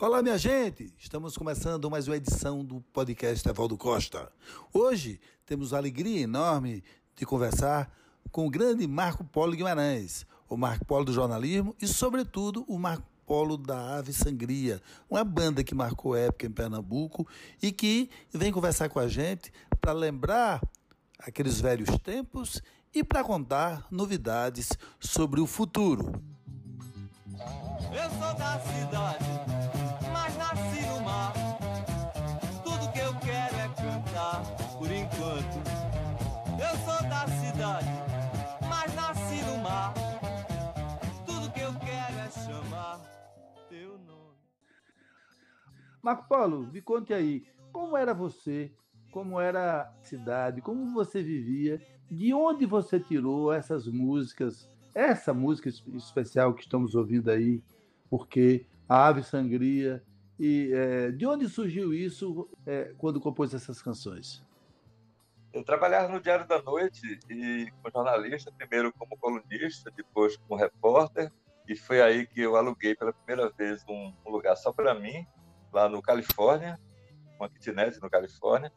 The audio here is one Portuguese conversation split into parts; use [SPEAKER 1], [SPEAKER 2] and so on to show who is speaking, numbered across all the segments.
[SPEAKER 1] Olá, minha gente! Estamos começando mais uma edição do podcast Evaldo Costa. Hoje temos a alegria enorme de conversar com o grande Marco Polo Guimarães, o Marco Polo do jornalismo e, sobretudo, o Marco Polo da Ave Sangria, uma banda que marcou época em Pernambuco e que vem conversar com a gente para lembrar aqueles velhos tempos e para contar novidades sobre o futuro.
[SPEAKER 2] Eu sou da cidade,
[SPEAKER 1] Marco Paulo, me conte aí, como era você, como era a cidade, como você vivia, de onde você tirou essas músicas, essa música especial que estamos ouvindo aí, porque a Ave Sangria, e é, de onde surgiu isso é, quando compôs essas canções?
[SPEAKER 3] Eu trabalhava no Diário da Noite e como jornalista, primeiro como colunista, depois como repórter, e foi aí que eu aluguei pela primeira vez um, um lugar só para mim, lá no Califórnia, uma kitnet no Califórnia.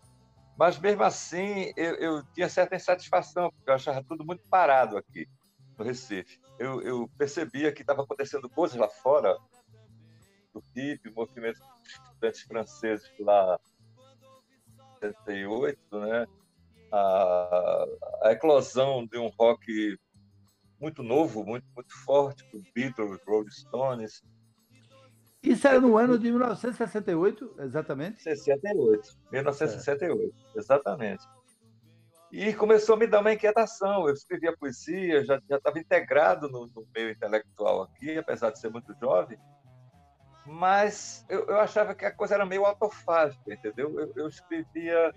[SPEAKER 3] Mas mesmo assim, eu, eu, tinha certa insatisfação, porque eu achava tudo muito parado aqui no Recife. Eu, eu percebia que estava acontecendo coisas lá fora, do hip, movimento dos estudantes franceses lá em 78, né? A, a, eclosão de um rock muito novo, muito, muito forte, com Beatles, Rolling Stones.
[SPEAKER 1] Isso era no ano de 1968, exatamente?
[SPEAKER 3] 68, 1968, é. exatamente. E começou a me dar uma inquietação. Eu escrevia poesia, já estava integrado no, no, meio intelectual aqui, apesar de ser muito jovem, mas eu, eu achava que a coisa era meio autofágica, entendeu? Eu, eu escrevia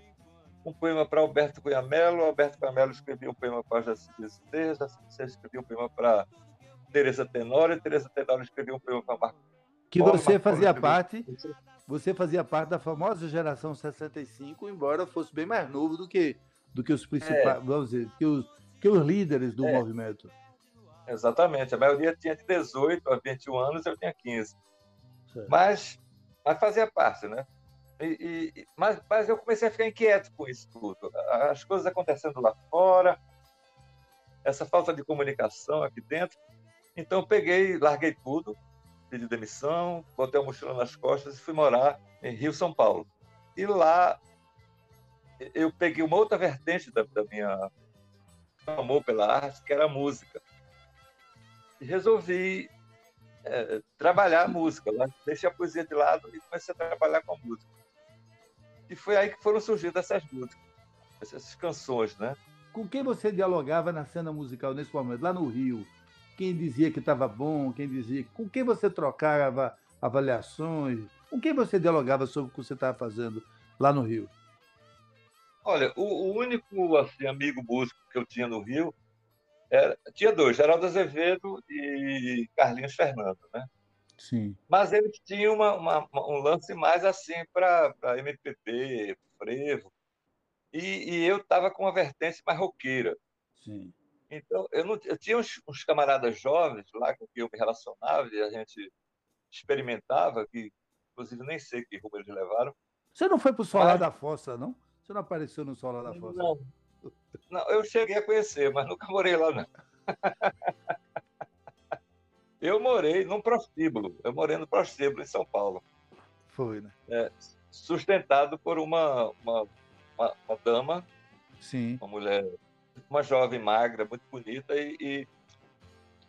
[SPEAKER 3] um poema para Alberto Cunha Mello, Alberto Cunha Mello escrevia um poema para Jaci Bezerra, Jaci escrevia um poema para Teresa Tenório, Teresa Tenório escrevia um poema para Marco
[SPEAKER 1] que você fazia parte, você fazia parte da famosa geração 65, embora fosse bem mais novo do que do que os principais, é. vamos dizer, que os, que os líderes do é. movimento.
[SPEAKER 3] Exatamente, a maioria tinha de 18 a 21 anos, eu tinha 15. Mas, mas fazia parte, né? E, e, mas, mas eu comecei a ficar inquieto com isso tudo. As coisas acontecendo lá fora, essa falta de comunicação aqui dentro. Então, eu peguei, larguei tudo, pedi demissão, botei a mochila nas costas e fui morar em Rio, São Paulo. E lá eu peguei uma outra vertente da, da minha amor pela arte, que era a música. E resolvi é, trabalhar a música. Lá. Deixei a poesia de lado e comecei a trabalhar com a música. E foi aí que foram surgindo essas músicas, essas canções, né?
[SPEAKER 1] Com quem você dialogava na cena musical nesse momento, lá no Rio? Quem dizia que estava bom, quem dizia. Com quem você trocava avaliações? Com quem você dialogava sobre o que você estava fazendo lá no Rio?
[SPEAKER 3] Olha, o, o único assim, amigo músico que eu tinha no Rio era, tinha dois, Geraldo Azevedo e Carlinhos Fernando, né?
[SPEAKER 1] Sim.
[SPEAKER 3] Mas eles tinham uma, uma, um lance mais assim para MPB, frevo. E, e eu estava com uma vertente mais roqueira.
[SPEAKER 1] Sim.
[SPEAKER 3] Então, eu, não, eu tinha uns, uns, camaradas jovens lá com quem eu me relacionava e a gente experimentava, que inclusive nem sei que rumo eles levaram.
[SPEAKER 1] Você não foi para o Solar mas... da Fossa, não? Você não apareceu no Solar da Fossa?
[SPEAKER 3] Não. não, eu cheguei a conhecer, mas nunca morei lá, não. eu morei num prostíbulo. Eu morei no prostíbulo em São Paulo.
[SPEAKER 1] Foi, né?
[SPEAKER 3] É, sustentado por uma, uma, uma, uma dama,
[SPEAKER 1] Sim.
[SPEAKER 3] uma mulher uma jovem magra, muito bonita e, e,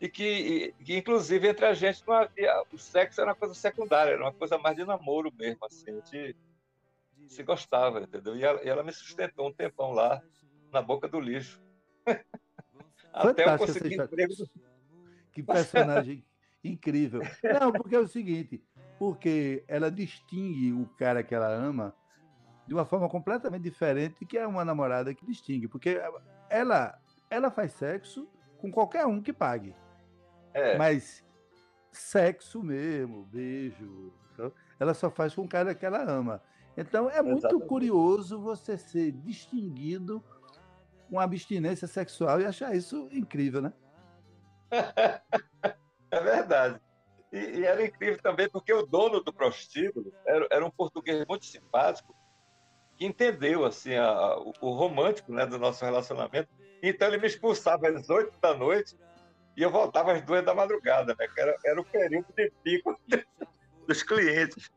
[SPEAKER 3] e que, e, que, inclusive, entre a gente não havia, o sexo era uma coisa secundária, era uma coisa mais de namoro mesmo, assim, a gente se gostava, entendeu? E ela, ela me sustentou um tempão lá, na boca do lixo.
[SPEAKER 1] Até eu conseguir emprego. Que personagem incrível. Não, porque é o seguinte, porque ela distingue o cara que ela ama de uma forma completamente diferente que é uma namorada que distingue, porque ela, ela faz sexo com qualquer um que pague.
[SPEAKER 3] É.
[SPEAKER 1] Mas sexo mesmo, beijo, ela só faz com o cara que ela ama. Então é muito Exatamente. curioso você ser distinguido com abstinência sexual e achar isso incrível, né?
[SPEAKER 3] é verdade. E, E, e, era incrível também porque o dono do prostíbulo era, era um português muito simpático que entendeu assim a, o, o, romântico né, do nosso relacionamento. Então ele me expulsava às oito da noite e eu voltava às duas da madrugada, né? Que era, era o período de pico dos clientes.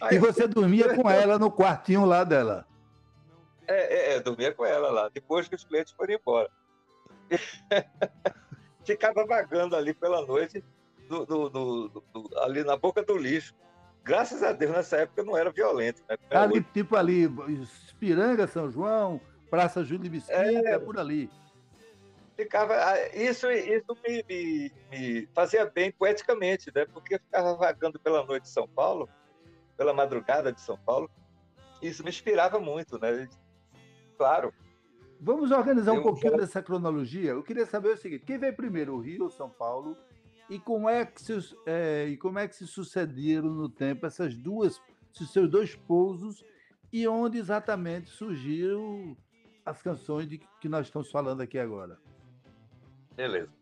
[SPEAKER 1] Aí, e você dormia com ela no quartinho lá dela?
[SPEAKER 3] É, é, é, dormia com ela lá, depois que os clientes foram embora. Ficava vagando ali pela noite, do, do, do, ali na boca do lixo. Graças a Deus, nessa época não era violento. Né?
[SPEAKER 1] ali, tipo ali, Espiranga, São João, Praça Júlio Mesquita, é, por ali.
[SPEAKER 3] Ficava, ah, isso isso me, me, me, fazia bem poeticamente, né? porque eu ficava vagando pela noite de São Paulo, pela madrugada de São Paulo, isso me inspirava muito, né? Claro.
[SPEAKER 1] Vamos organizar um pouquinho dessa cronologia. Eu queria saber o seguinte: quem veio primeiro, o Rio ou São Paulo? E como é que se, é, e como é que se sucederam no tempo essas duas, seus dois pousos e onde exatamente surgiram as canções de que nós estamos falando aqui agora?
[SPEAKER 3] Beleza.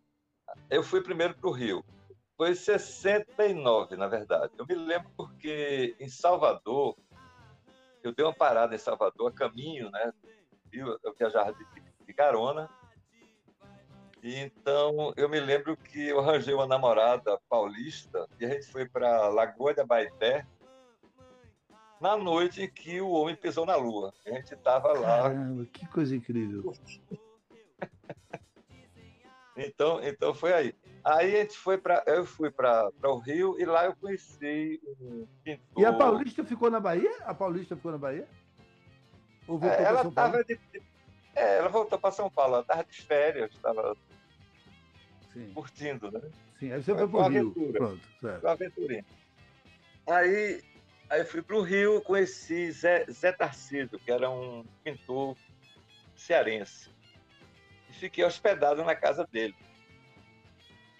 [SPEAKER 3] Eu fui primeiro para o Rio. Foi 69, na verdade. Eu me lembro porque em Salvador, eu dei uma parada em Salvador, a caminho, né? Eu viajava de, de carona. Então eu me lembro que eu arranjei uma namorada paulista e a gente foi para Lagoa de Abaeté na noite em que o homem pisou na lua. A gente estava lá.
[SPEAKER 1] Caramba, que coisa incrível.
[SPEAKER 3] então, então foi aí. Aí a gente foi para, eu fui para o Rio e lá eu conheci um pintor.
[SPEAKER 1] E a Paulista ficou na Bahia? A Paulista ficou na Bahia?
[SPEAKER 3] Ou voltou é, ela estava de, é, ela voltou para São Paulo, ela estava de férias, estava curtindo, né?
[SPEAKER 1] Sim, aí você foi para o Rio. Aventura, Pronto,
[SPEAKER 3] certo. Aventurinha. Aí, aí fui para o Rio, conheci Zé, Zé Tarcísio, que era um pintor cearense. E fiquei hospedado na casa dele.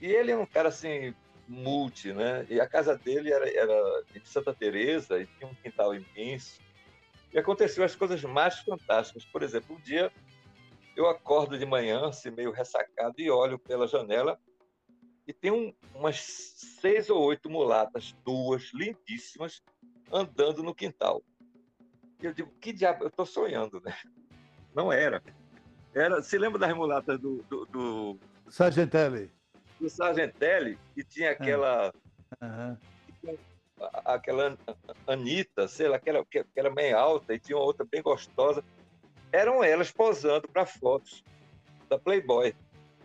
[SPEAKER 3] E ele é um cara assim, multi, né? E a casa dele era, era de Santa Teresa e tinha um quintal imenso. E aconteceu as coisas mais fantásticas. Por exemplo, um dia eu acordo de manhã, assim, meio ressacado, e olho pela janela e tem um, umas seis ou oito mulatas, duas lindíssimas, andando no quintal. E eu digo, que diabo, eu estou sonhando, né? Não era. Era, se lembra das mulatas do, do, do...
[SPEAKER 1] Sargentelli?
[SPEAKER 3] do Sargentelli, que tinha é. aquela. Uhum. Aquela Anitta, sei lá, que era, que era bem alta e tinha uma outra bem gostosa. Eram elas posando para fotos da Playboy.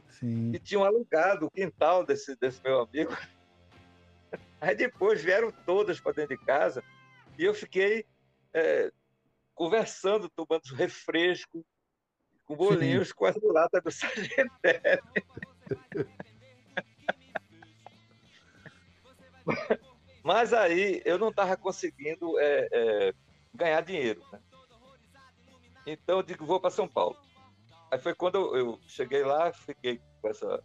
[SPEAKER 1] Sim.
[SPEAKER 3] E tinham alugado o quintal desse, desse meu amigo. Aí depois vieram todas para dentro de casa e eu fiquei é, conversando, tomando refresco, com bolinhos Sim. com as latas do Sargentelli. Mas aí eu não estava conseguindo é, é, ganhar dinheiro. Né? Então eu digo, vou para São Paulo. Aí foi quando eu, eu, cheguei lá, fiquei com essa,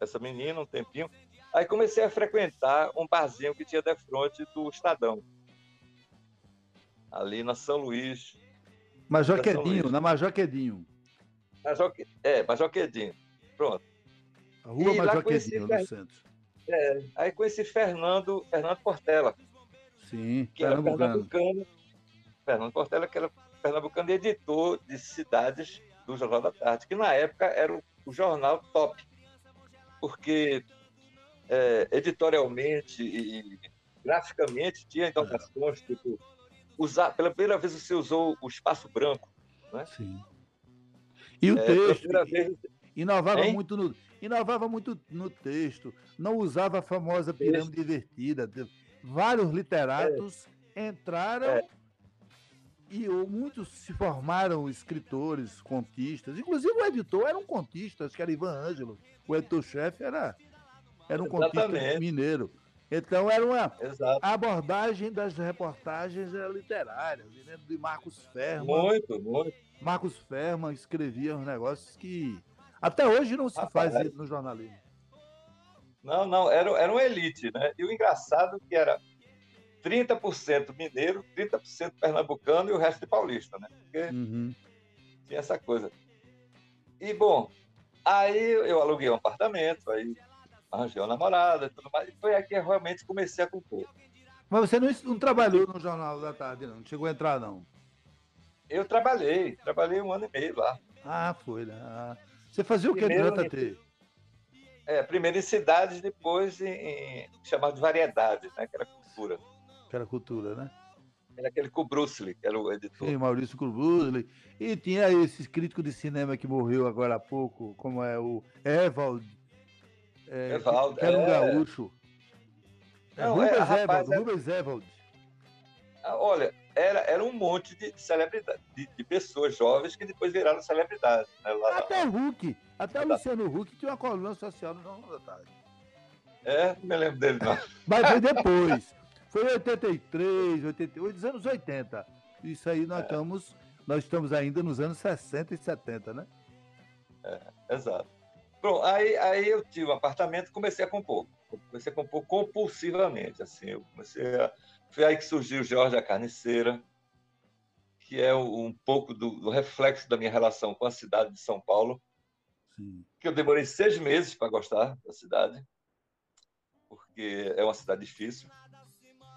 [SPEAKER 3] essa menina um tempinho. Aí comecei a frequentar um barzinho que tinha de frente do Estadão. Ali na São Luís.
[SPEAKER 1] Majoquedinho, na Majoquedinho.
[SPEAKER 3] Majoque, é, Majoquedinho. Pronto.
[SPEAKER 1] A rua e Majoquedinho, no centro.
[SPEAKER 3] É, aí conheci Fernando, Fernando Portela.
[SPEAKER 1] Sim,
[SPEAKER 3] que era pernambucano. Fernando Portela, que era pernambucano e editor de cidades do Jornal da Tarde, que na época era o, o jornal top. Porque é, editorialmente e graficamente tinha inovações, tipo, usar, pela primeira vez você usou o espaço branco. Né?
[SPEAKER 1] Sim. E o é, texto. Vez... Inovava hein? muito no inovava muito no texto, não usava a famosa pirâmide invertida. Vários literatos é. entraram é. E muitos se formaram escritores, contistas. Inclusive o editor era um contista, acho que era Ivan Ângelo. O editor-chefe era, era um Exatamente. contista mineiro. Então era uma Exato. abordagem das reportagens literárias. Me lembro de Marcos Ferma.
[SPEAKER 3] Muito, muito.
[SPEAKER 1] Marcos Ferma escrevia uns negócios que até hoje não se faz isso no jornalismo.
[SPEAKER 3] Não, não, era, era uma elite, né? E o engraçado é que era 30% mineiro, 30% pernambucano e o resto de paulista, né? Porque uhum. tinha essa coisa. E, bom, aí eu aluguei um apartamento, aí arranjei uma namorada e tudo mais. E foi aí que eu realmente comecei a compor.
[SPEAKER 1] Mas você não, não trabalhou no Jornal da Tarde, não? Não chegou a entrar, não?
[SPEAKER 3] Eu trabalhei, trabalhei um ano e meio lá.
[SPEAKER 1] Ah, foi, né? Ah. Você fazia o que durante a T?
[SPEAKER 3] É, primeiro em cidades, depois em, em chamado de variedades, né? Que era cultura.
[SPEAKER 1] Que era cultura, né?
[SPEAKER 3] Era aquele Kubrusli, que era o editor.
[SPEAKER 1] Sim, Maurício Kubrusli. E tinha esse crítico de cinema que morreu agora há pouco, como é o Evald.
[SPEAKER 3] É, Evald,
[SPEAKER 1] que, que era um é... gaúcho. É, Não, Rubens, é, Evald, é... Rubens Evald.
[SPEAKER 3] Ah, olha, era, era um monte de celebridade, de, de pessoas jovens que depois viraram celebridades. Né,
[SPEAKER 1] até o Hulk, até o Luciano Huck tinha uma coluna social no Jornal da Tarde.
[SPEAKER 3] É, não me lembro dele, não.
[SPEAKER 1] Mas foi depois. Foi 83, 88, dos anos 80. Isso aí nós é. estamos, nós estamos ainda nos anos 60 e 70, né?
[SPEAKER 3] É, exato. Bom, aí, aí eu tive um apartamento e comecei a compor. Comecei a compor compulsivamente, assim. Eu comecei a... Foi aí que surgiu Jorge a Carniceira, que é um pouco do, do reflexo da minha relação com a cidade de São Paulo. Sim. Que eu demorei seis meses para gostar da cidade, porque é uma cidade difícil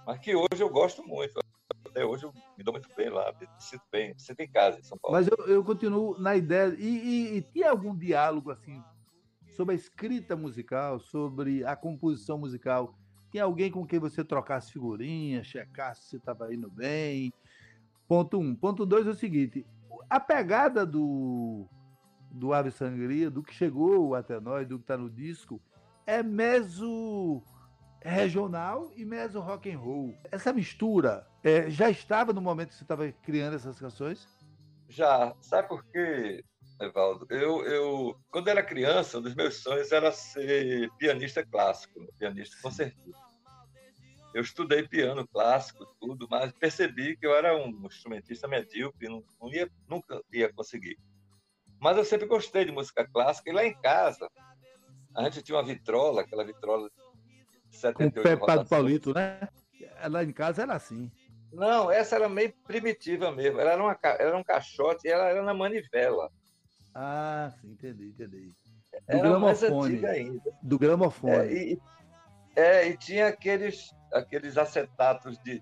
[SPEAKER 3] mas que hoje eu gosto muito. Até hoje eu me dou muito bem lá, me sinto bem, me sinto em casa em São Paulo.
[SPEAKER 1] Mas eu, eu continuo na ideia. E, e, e tinha algum diálogo assim sobre a escrita musical, sobre a composição musical? Tinha alguém com quem você trocasse figurinhas, checasse se estava indo bem? Ponto um. Ponto dois é o seguinte: a pegada do, do Ave Sangria, do que chegou até nós, do que está no disco, é meso regional e meso rock and roll. Essa mistura é, já estava no momento que você estava criando essas canções?
[SPEAKER 3] Já. Sabe por quê, Evaldo? Eu, eu, quando era criança, um dos meus sonhos era ser pianista clássico, pianista concertista. Eu estudei piano clássico, tudo, mas percebi que eu era um instrumentista medíocre, não, não ia, nunca ia conseguir. Mas eu sempre gostei de música clássica, e lá em casa, a gente tinha uma vitrola, aquela vitrola
[SPEAKER 1] 78 Com o Pepe Paulito, né? Lá em casa era assim.
[SPEAKER 3] Não, essa era meio primitiva mesmo. Ela era, uma, era um caixote e ela era na manivela.
[SPEAKER 1] Ah, sim, entendi, entendi.
[SPEAKER 3] Do era gramofone. ainda.
[SPEAKER 1] Do gramofone.
[SPEAKER 3] É e, é, e tinha aqueles, aqueles acetatos de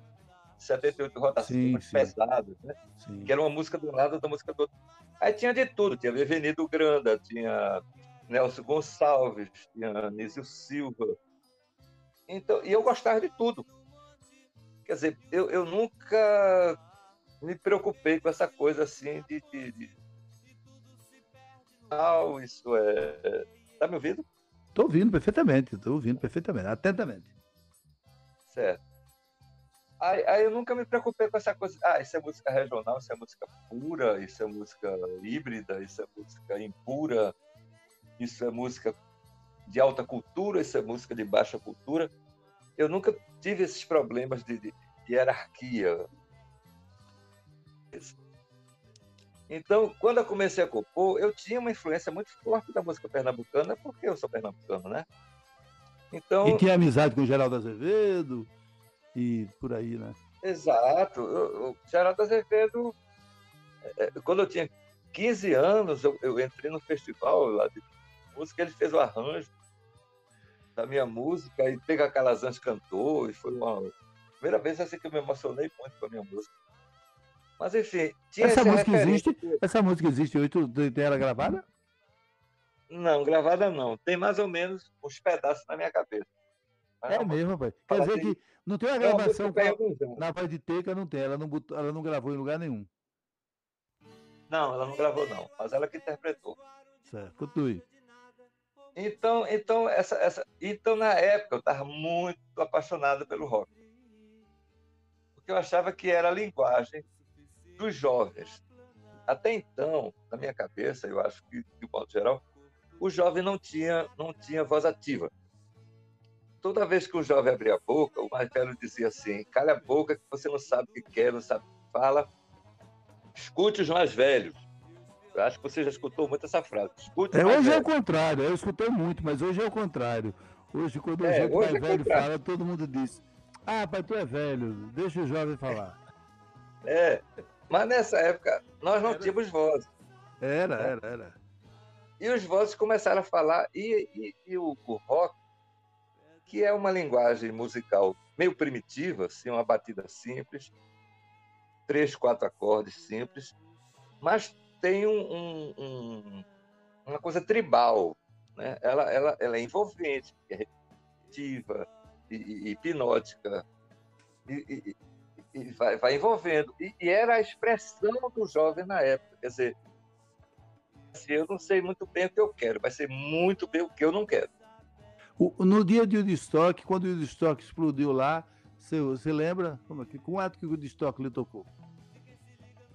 [SPEAKER 3] 78 rotações pesados, né? Sim. Que era uma música do lado da música do outro. Aí tinha de tudo, tinha Bevenido Granda, tinha Nelson Gonçalves, tinha Nísio Silva, então, e eu gostava de tudo. Quer dizer, eu, eu nunca me preocupei com essa coisa assim de. de, de... Ah, isso é. Tá me ouvindo?
[SPEAKER 1] Estou ouvindo perfeitamente, estou ouvindo perfeitamente, atentamente.
[SPEAKER 3] Certo. Aí, aí, eu nunca me preocupei com essa coisa. Ah, isso é música regional, isso é música pura, isso é música híbrida, isso é música impura, isso é música de alta cultura, isso é música de baixa cultura. Eu nunca tive esses problemas de, de, de hierarquia. Então, quando eu comecei a compor, eu tinha uma influência muito forte da música pernambucana, porque eu sou pernambucano, né?
[SPEAKER 1] Então, e tinha amizade com o Geraldo Azevedo e por aí, né?
[SPEAKER 3] Exato. O Geraldo Azevedo, é, é, quando eu tinha 15 anos, eu, eu entrei no festival lá de música, ele fez o arranjo da minha música e Pega Calazans cantou e foi uma primeira vez assim que eu me emocionei muito com a minha música. Mas enfim,
[SPEAKER 1] tinha essa música existe? Essa música existe hoje? Tu tem ela gravada?
[SPEAKER 3] Não, gravada não. Tem mais ou menos uns pedaços na minha cabeça.
[SPEAKER 1] Mas é mesmo, pai. Quer dizer que não tem uma gravação na voz de Teca, não tem. Ela não, botou, ela não gravou em lugar nenhum.
[SPEAKER 3] Não, ela não gravou não. Mas ela que interpretou.
[SPEAKER 1] Certo, continue.
[SPEAKER 3] Então, então, essa, essa, então na época eu estava muito apaixonado pelo rock. Porque eu achava que era a linguagem dos jovens. Até então, na minha cabeça, eu acho que, de modo geral, o jovem não tinha, não tinha voz ativa. Toda vez que o jovem abria a boca, o mais velho dizia assim: cala a boca que você não sabe o que quer, não sabe o que fala. Escute os mais velhos. Eu acho que você já escutou muito essa frase. Escute
[SPEAKER 1] é, hoje velho. é o contrário, eu escutei muito, mas hoje é o contrário. Hoje, quando o é, mais é velho contrário. fala, todo mundo diz: Ah, pai, tu é velho, deixa o jovem falar.
[SPEAKER 3] É, mas nessa época nós não era. tínhamos voz.
[SPEAKER 1] Era, né? era, era.
[SPEAKER 3] E os vozes começaram a falar, e, e, e o, o, rock que é uma linguagem musical meio primitiva, assim, uma batida simples, três, quatro acordes simples, mas tem um, um, um, uma coisa tribal, né? ela, ela, ela é envolvente, é repetitiva e, e hipnótica, e, e, vai, vai, envolvendo. E, era a expressão do jovem na época, quer dizer, assim, eu não sei muito bem o que eu quero, vai ser muito bem o que eu não quero.
[SPEAKER 1] O, no dia de Woodstock, quando o Woodstock explodiu lá, você, você lembra? Como é que, quanto que o Woodstock lhe tocou?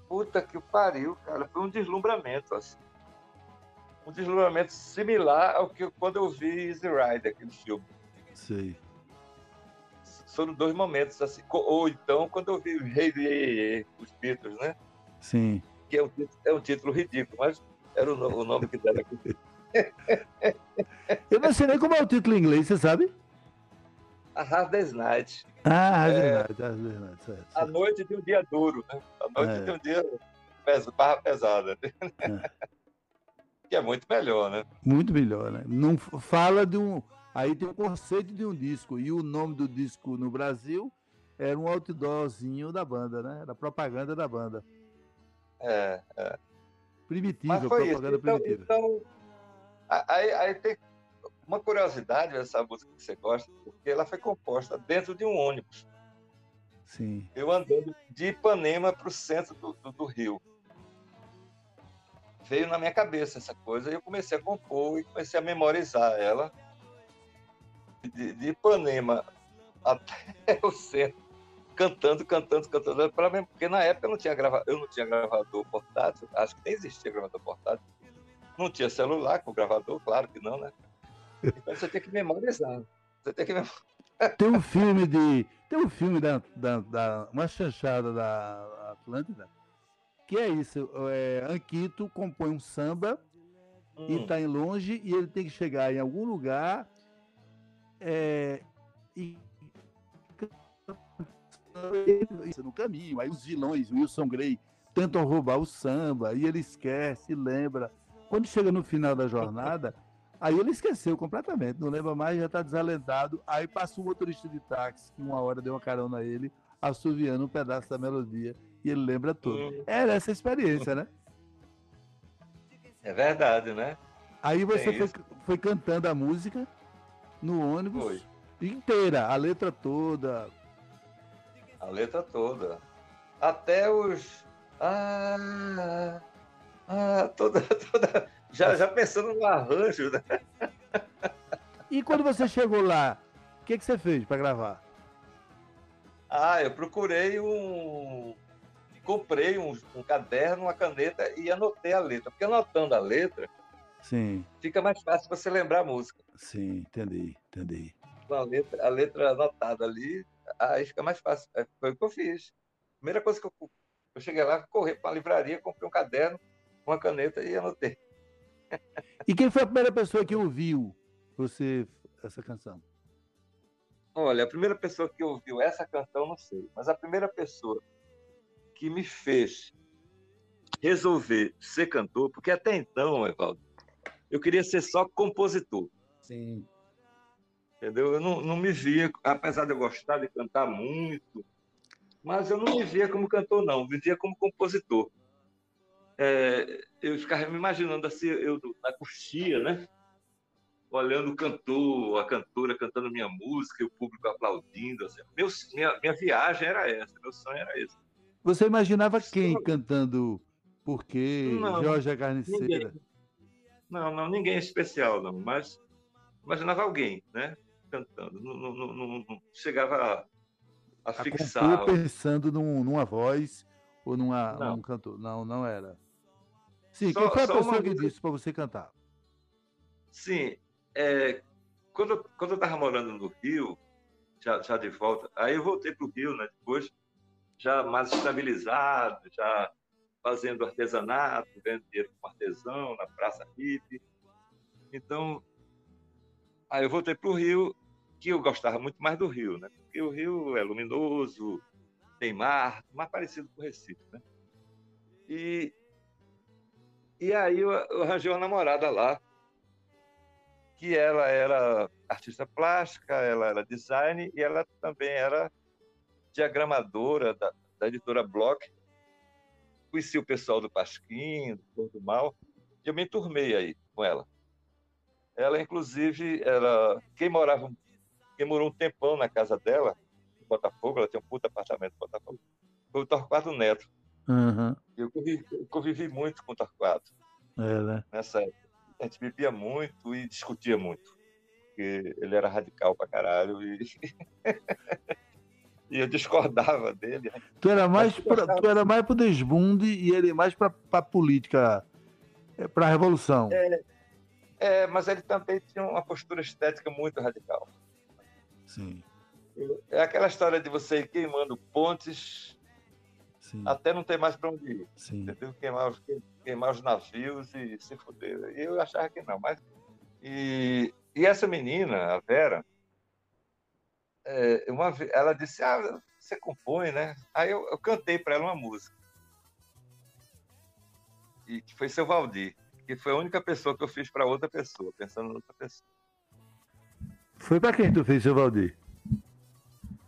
[SPEAKER 3] Puta que pariu, cara. Foi um deslumbramento, assim. Um deslumbramento similar ao que quando eu vi Easy Rider, aquele filme.
[SPEAKER 1] Sei.
[SPEAKER 3] Foram dois momentos, assim. Ou então, quando eu vi Rei os Beatles, né?
[SPEAKER 1] Sim.
[SPEAKER 3] Que é um, é um título ridículo, mas era o, o nome que deram aqui.
[SPEAKER 1] eu não sei nem como é o título em inglês, você sabe?
[SPEAKER 3] A Hard Day's Night.
[SPEAKER 1] Ah, Hard Day's é, Night, Hard Day's Night, certo,
[SPEAKER 3] A noite de um dia duro, né? A noite é. de um dia pes, barra pesada. É. que é muito melhor, né?
[SPEAKER 1] Muito melhor, né? Não fala de um. Aí tem o conceito de um disco. E o nome do disco no Brasil era um outdoorzinho da banda, né? Era propaganda da banda.
[SPEAKER 3] É, é.
[SPEAKER 1] Primitiva, propaganda
[SPEAKER 3] então,
[SPEAKER 1] primitiva.
[SPEAKER 3] Então, aí, aí tem uma curiosidade dessa música que você gosta, porque ela foi composta dentro de um ônibus.
[SPEAKER 1] Sim.
[SPEAKER 3] Eu andando de Ipanema para o centro do, do, do, Rio. Veio na minha cabeça essa coisa e eu comecei a compor e comecei a memorizar ela. De, de Ipanema até o centro, cantando, cantando, cantando. Porque na época eu não tinha, grava, eu não tinha gravador portátil, acho que nem existia gravador portátil. Não tinha celular com gravador, claro que não, né? Então você tem que memorizar. Você tem que memorizar.
[SPEAKER 1] Tem um filme de. Tem um filme da, da, da uma chanchada da Atlântida que é isso. É, Anquito compõe um samba hum. e está em longe e ele tem que chegar em algum lugar é, e no caminho. Aí os vilões, Wilson Grey, tentam roubar o samba e ele esquece, lembra. Quando chega no final da jornada, Aí ele esqueceu completamente, não lembra mais, já está desalentado. Aí passa um motorista de táxi, que uma hora deu uma carona a ele, assoviando um pedaço da melodia, e ele lembra tudo. Era essa experiência, né?
[SPEAKER 3] É verdade, né?
[SPEAKER 1] Aí você foi, foi, cantando a música no ônibus foi. inteira, a letra toda.
[SPEAKER 3] A letra toda. Até os. Ah, ah, toda, toda já, já pensando no arranjo, né?
[SPEAKER 1] E quando você chegou lá, o que, que você fez para gravar?
[SPEAKER 3] Ah, eu procurei um. Comprei um, um, caderno, uma caneta e anotei a letra. Porque anotando a letra,
[SPEAKER 1] Sim.
[SPEAKER 3] fica mais fácil você lembrar a música.
[SPEAKER 1] Sim, entendi, entendi.
[SPEAKER 3] Com a letra, a letra anotada ali, aí fica mais fácil. É, foi o que eu fiz. Primeira coisa que eu, eu cheguei lá, corri para a livraria, comprei um caderno, uma caneta e anotei.
[SPEAKER 1] E quem foi a primeira pessoa que ouviu você essa canção?
[SPEAKER 3] Olha, a primeira pessoa que ouviu essa canção, não sei, mas a primeira pessoa que me fez resolver ser cantor, porque até então, Evaldo, eu queria ser só compositor.
[SPEAKER 1] Sim.
[SPEAKER 3] Entendeu? Eu não, não me via, apesar de eu gostar de cantar muito, mas eu não me via como cantor, não, eu me via como compositor é, eu ficava me imaginando assim, eu na coxia, né? Olhando o cantor, a cantora cantando minha música, e o público aplaudindo. Assim. Meu, minha, minha viagem era essa, meu sonho era esse.
[SPEAKER 1] Você imaginava quem Só... cantando por quê? Não, Jorge a Carniceira?
[SPEAKER 3] Ninguém. Não, não, ninguém especial, não, mas imaginava alguém, né? Cantando. Não, não, não, não chegava a, a, a fixar.
[SPEAKER 1] pensando num, numa voz ou numa, num cantor. Não, não era. Sim, só, quem foi a pessoa que disse para você cantar?
[SPEAKER 3] Sim, é, quando, quando eu estava morando no Rio, já, já de volta, aí eu voltei para o Rio, né? Depois, já mais estabilizado, já fazendo artesanato, vendo dinheiro com artesão na Praça Hippie. Então, aí eu voltei para o Rio, que eu gostava muito mais do Rio, né? Porque o Rio é luminoso, tem mar, mais parecido com o Recife, né? E e aí eu, eu arranjei uma namorada lá. que ela era artista plástica, ela era design e ela também era diagramadora da, da editora Block. Conheci o pessoal do Pasquim, do Cor do Mal, e eu me enturmei aí com ela. Ela, inclusive, era quem morava, quem morou um tempão na casa dela, em Botafogo, ela tinha um puta apartamento em Botafogo, foi o Torquato Neto.
[SPEAKER 1] Uhum.
[SPEAKER 3] Eu convivi, convivi muito com o Torquato.
[SPEAKER 1] É, né?
[SPEAKER 3] Nessa época. A gente bebia muito e discutia muito. Porque ele era radical pra caralho e, e eu discordava dele.
[SPEAKER 1] Tu era mais, pra, tu era mais pro desbunde e ele mais pra, pra política, é, pra revolução.
[SPEAKER 3] É, é, mas ele também tinha uma postura estética muito radical.
[SPEAKER 1] Sim.
[SPEAKER 3] É aquela história de você ir queimando pontes
[SPEAKER 1] Sim.
[SPEAKER 3] até não ter mais para onde ir.
[SPEAKER 1] Sim.
[SPEAKER 3] Entendeu? Queimar os, queimar os navios e se fuder. E eu achava que não. Mas, e, e essa menina, a Vera, é, uma, ela disse: Ah, você compõe, né? Aí eu, eu cantei para ela uma música. E que foi seu Valdir, que foi a única pessoa que eu fiz para outra pessoa, pensando em outra pessoa.
[SPEAKER 1] Foi pra quem tu fez, seu Valdir?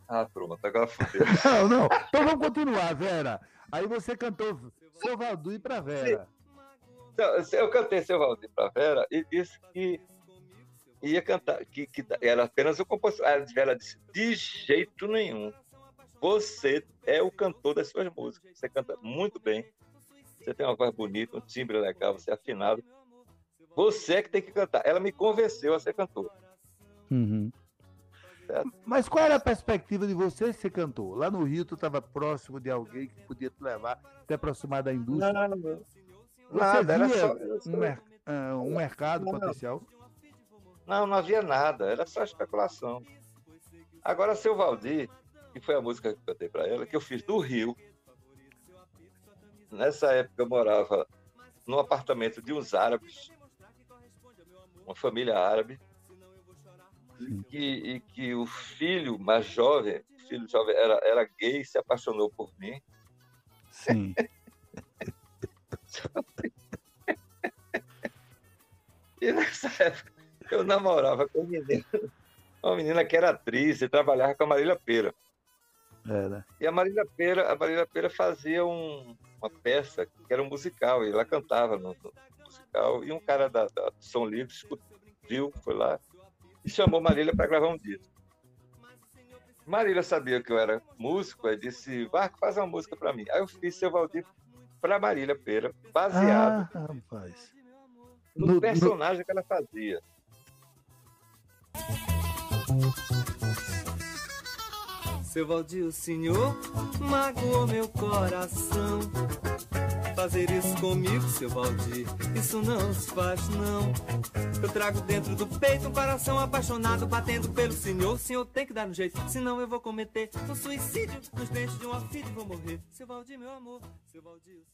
[SPEAKER 3] Ah, pronto, agora fudeu.
[SPEAKER 1] Não, não. Então vamos continuar, Vera. Aí você cantou seu Valdir pra Vera.
[SPEAKER 3] Eu cantei seu Valdir para Vera e disse que ia cantar, que, que era apenas o compositor. A Vera disse: de jeito nenhum. Você é o cantor das suas músicas. Você canta muito bem. Você tem uma voz bonita, um timbre legal, você é afinado. Você é que tem que cantar. Ela me convenceu a ser cantor.
[SPEAKER 1] Uhum.
[SPEAKER 3] Certo.
[SPEAKER 1] Mas qual era a perspectiva de você ser cantor? Lá no Rio, tu estava próximo de alguém que podia te levar, te aproximar da indústria.
[SPEAKER 3] não.
[SPEAKER 1] Você
[SPEAKER 3] Nada, era
[SPEAKER 1] via
[SPEAKER 3] só-
[SPEAKER 1] um, mer- ah, um mercado
[SPEAKER 3] Não.
[SPEAKER 1] potencial?
[SPEAKER 3] Não, não havia nada, era só especulação. Agora, seu Valdir, que foi a música que eu cantei para ela, que eu fiz do Rio. Nessa época eu morava num apartamento de uns árabes, uma família árabe, e que, e que o filho mais jovem, filho jovem era, era gay, se apaixonou por mim.
[SPEAKER 1] Sim.
[SPEAKER 3] E nessa época eu namorava com uma menina, uma menina que era atriz e trabalhava com a Marília Pera.
[SPEAKER 1] Era.
[SPEAKER 3] E a Marília Pera, a Marília Pera fazia um- uma peça que era um musical, e ela cantava no, no musical, e um cara da, da Som Livre viu, foi lá e chamou Marília para gravar um disco. Marília sabia que eu era músico, aí disse, Marco, faz uma música para mim. Aí eu fiz Seu Valdir para Marília Pera, baseado
[SPEAKER 1] Ah, rapaz.
[SPEAKER 3] no,
[SPEAKER 1] no-
[SPEAKER 3] personagem que ela fazia.
[SPEAKER 2] Seu Valdir, o senhor magoou meu coração. Fazer isso comigo, seu Valdir, isso não se faz não. Eu trago dentro do peito um coração apaixonado, batendo pelo senhor. O senhor tem que dar um jeito, senão eu vou cometer um suicídio nos dentes de uma filha e vou morrer. Seu Valdir, meu amor, seu Valdir.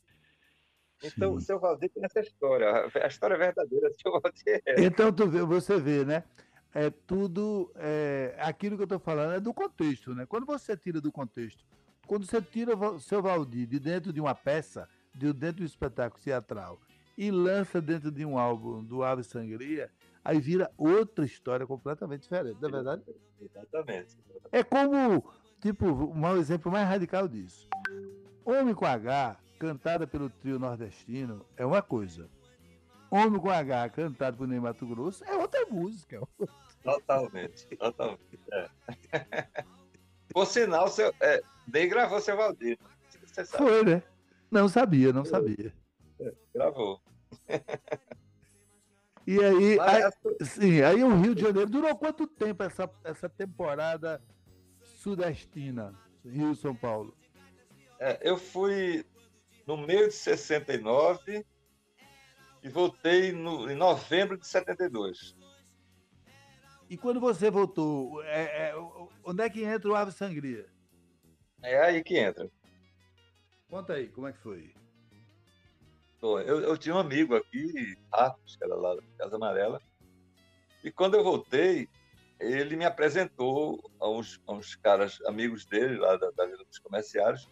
[SPEAKER 3] Então,
[SPEAKER 1] Sim.
[SPEAKER 3] o seu Valdir tem essa história. A história verdadeira seu Valdir é
[SPEAKER 1] Então tu vê, você vê, né? É tudo. É, aquilo que eu estou falando é do contexto, né? Quando você tira do contexto, quando você tira o seu Valdir de dentro de uma peça, de dentro de um espetáculo teatral, e lança dentro de um álbum do Ave Sangria, aí vira outra história completamente diferente, não é verdade?
[SPEAKER 3] Exatamente.
[SPEAKER 1] É como, tipo, um exemplo mais radical disso. Homem com H, cantada pelo trio nordestino, é uma coisa. Homem com H, cantado por Ney Mato Grosso, é outra música.
[SPEAKER 3] Totalmente. Totalmente. É. Por sinal, seu, é, Ney gravou seu Valdir.
[SPEAKER 1] Foi, né? Não sabia, não sabia.
[SPEAKER 3] gravou.
[SPEAKER 1] E aí,
[SPEAKER 3] Mas,
[SPEAKER 1] aí, sim, aí o Rio de Janeiro durou quanto tempo essa, essa temporada sudestina, Rio São Paulo?
[SPEAKER 3] é, eu fui no meio de 69 e voltei no, em novembro de 72.
[SPEAKER 1] E quando você voltou, é, é, onde é que entra o Ave Sangria?
[SPEAKER 3] É aí que entra.
[SPEAKER 1] Conta aí, como é que foi?
[SPEAKER 3] Pô, Eu, eu tinha um amigo aqui, Ratos, que era lá da Casa Amarela, e quando eu voltei, ele me apresentou a uns, a uns caras, amigos dele, lá da, da Vila dos Comerciários,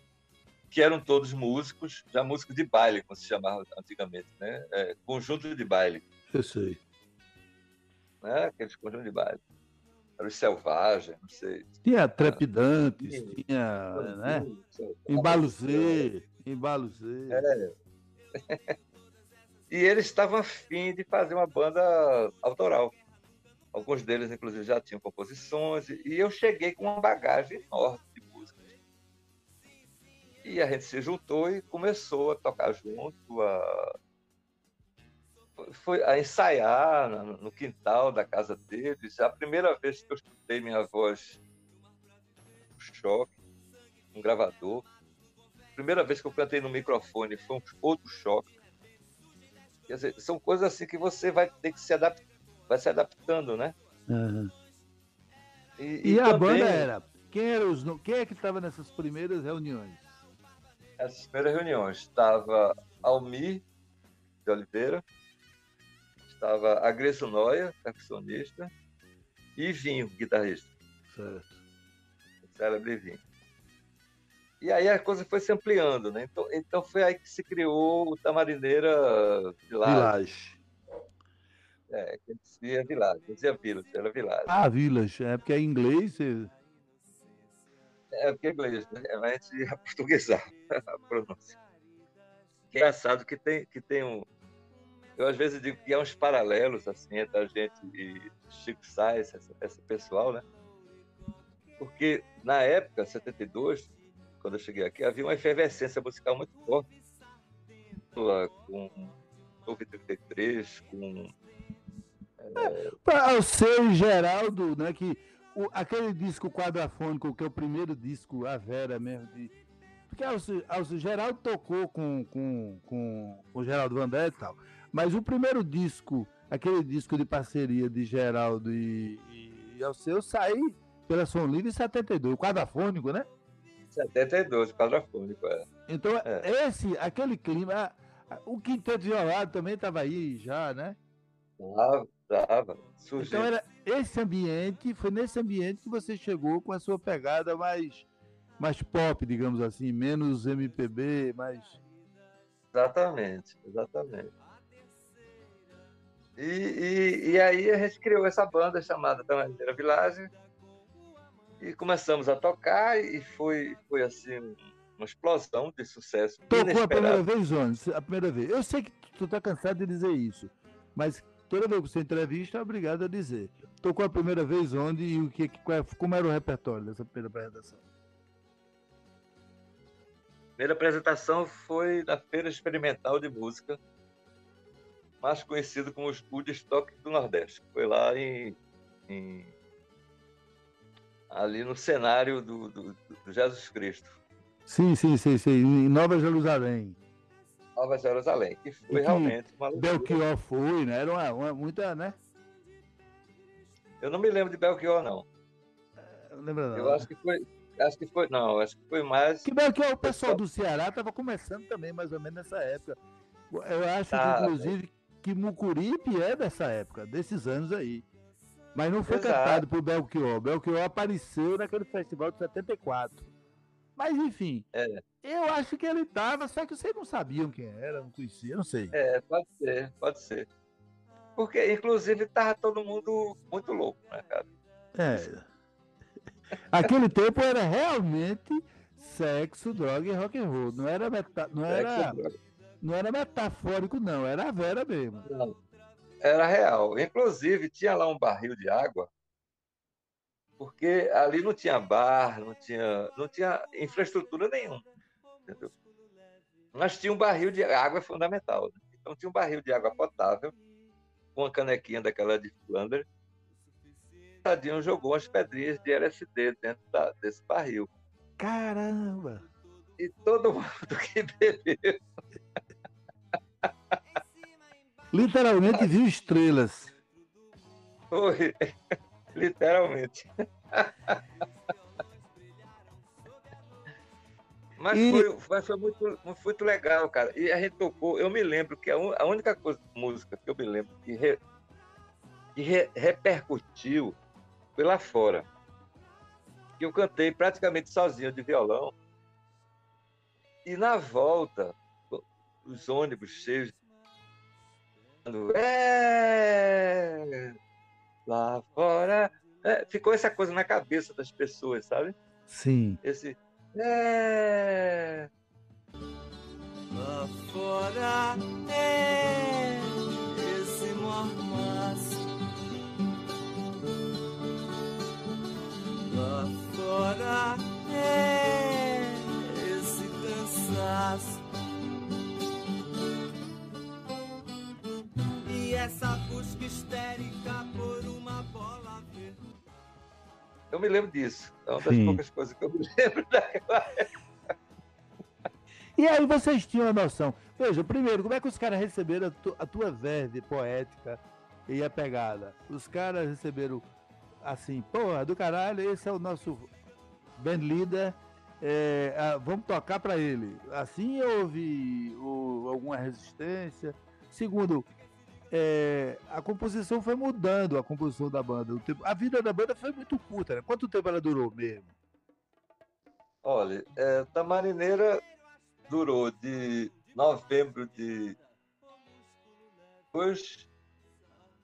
[SPEAKER 3] que eram todos músicos, já músicos de baile, como se chamava antigamente, né? É, conjunto de baile.
[SPEAKER 1] Eu sei.
[SPEAKER 3] né? Aqueles conjuntos de baile. Era os selvagens, não sei.
[SPEAKER 1] Tinha trepidantes, ah, tinha, né? Embaluzê, embaluzê. É.
[SPEAKER 3] e eles estavam afim de fazer uma banda autoral. Alguns deles, inclusive, já tinham composições, e eu cheguei com uma bagagem enorme de músicas. E a gente se juntou e começou a tocar junto, a, foi a ensaiar no quintal da casa deles. A primeira vez que eu escutei minha voz, um choque, um gravador. A primeira vez que eu cantei no microfone foi um outro choque. Quer dizer, são coisas assim que você vai ter que se adaptar vai se adaptando, né?
[SPEAKER 1] Uhum. E, e, e, a também, banda era? Quem, era os, quem é que estava nessas primeiras reuniões?
[SPEAKER 3] Essas primeiras reuniões estava Almir de Oliveira, estava a Greço Noia, percussionista, e Vinho, guitarrista.
[SPEAKER 1] Certo.
[SPEAKER 3] O célebre Vinho. E aí a coisa foi se ampliando, né? Então, então foi aí que se criou o Tamarineira Village. Village. É, que dizia Village, dizia Village, era Village.
[SPEAKER 1] Ah, Village, é porque é inglês.
[SPEAKER 3] Você... É porque é inglês, né? É, mas a gente ia portuguesar a pronúncia. Que é engraçado que tem, que tem um. Eu às vezes digo que há uns paralelos assim, entre a gente e Chico Sainz, esse, esse pessoal, né? Porque na época, 72, quando eu cheguei aqui, havia uma efervescência musical muito forte. Com Novo 33, com
[SPEAKER 1] para o Geraldo, né, que o, aquele disco quadrafônico, que é o primeiro disco, a Vera mesmo, de, porque o Geraldo tocou com, com, com, com o Geraldo Vandé e tal, mas o primeiro disco, aquele disco de parceria de Geraldo e, e, e Alceu, saiu pela Som Livre em 72, o quadrafônico, né?
[SPEAKER 3] 72, quadrafônico, é.
[SPEAKER 1] Então, é. esse, aquele clima, o Quinteto Violado também estava aí já, né?
[SPEAKER 3] Tava, tava.
[SPEAKER 1] Então era esse ambiente, foi nesse ambiente que você chegou com a sua pegada mais, mais pop, digamos assim, menos MPB, mais.
[SPEAKER 3] Exatamente, exatamente. E, e, e aí a gente criou essa banda chamada Tamaneira Village e começamos a tocar e foi, foi assim uma explosão de sucesso.
[SPEAKER 1] Tocou a primeira vez onde? A primeira vez. Eu sei que tu tá cansado de dizer isso, mas toda vez que você entrevista, é obrigado a dizer. Tocou a primeira vez onde e o que, como era o repertório dessa primeira apresentação?
[SPEAKER 3] primeira apresentação foi na Feira Experimental de Música, mais conhecido como o Woodstock do Nordeste. Foi lá em, em ali no cenário do, do, do, Jesus Cristo.
[SPEAKER 1] Sim, sim, sim, sim, em Nova Jerusalém.
[SPEAKER 3] Nova Jerusalém, que foi realmente uma
[SPEAKER 1] Belchior foi, né? Era uma, uma, muita, né?
[SPEAKER 3] Eu não me lembro de Belchior, não.
[SPEAKER 1] Eu lembro não.
[SPEAKER 3] Eu acho que foi. Acho que foi. Não, acho que foi mais.
[SPEAKER 1] Que Belchior, o pessoal do Ceará estava começando também, mais ou menos nessa época. Eu acho tá, que, inclusive, né? Que Mucuripe é dessa época, desses anos aí. Mas não foi Exato. cantado por Belchior. Belchior apareceu naquele festival de 74. Mas enfim,
[SPEAKER 3] é.
[SPEAKER 1] eu acho que ele tava, só que vocês não sabiam quem era, não conhecia, não sei.
[SPEAKER 3] É, pode ser, pode ser. Porque, inclusive, tava todo mundo muito louco, né, cara?
[SPEAKER 1] É. Aquele tempo era realmente sexo, droga e rock and roll. Não era, meta... não era, não era metafórico, não. Era a vera mesmo. Não.
[SPEAKER 3] Era real. Inclusive, tinha lá um barril de água porque ali não tinha bar, não tinha, não tinha infraestrutura nenhuma, entendeu? Mas tinha um barril de água fundamental. Né? Então tinha um barril de água potável, com uma canequinha daquela de Flanders. Tadinho jogou umas pedrinhas de LSD dentro da, desse barril.
[SPEAKER 1] Caramba!
[SPEAKER 3] E todo mundo que bebeu.
[SPEAKER 1] Literalmente viu estrelas.
[SPEAKER 3] Foi. Literalmente. Mas e... foi, foi, foi, muito, muito legal, cara. E a gente tocou, eu me lembro que a, a única coisa, música que eu me lembro que, re, que re, repercutiu foi lá fora. Que eu cantei praticamente sozinho de violão. E na volta, os ônibus cheios. É! lá fora. É, ficou essa coisa na cabeça das pessoas, sabe?
[SPEAKER 1] Sim.
[SPEAKER 3] Esse. É.
[SPEAKER 2] Lá fora é esse mormaço. Lá fora é esse cansaço. Histérica por uma bola verde.
[SPEAKER 3] Eu me lembro disso. É uma das
[SPEAKER 1] Sim.
[SPEAKER 3] poucas coisas que eu me lembro daquela
[SPEAKER 1] E aí vocês tinham a noção. Veja, primeiro, como é que os caras receberam a, tu- a tua verve poética e a pegada? Os caras receberam assim, porra, do caralho, esse é o nosso band leader, é, ah, vamos tocar pra ele. Assim houve o- alguma resistência. Segundo, é, a composição foi mudando, a composição da banda. Tempo- a vida da banda foi muito curta, né? Quanto tempo ela durou mesmo?
[SPEAKER 3] Olha, é, Tamarineira durou de novembro de depois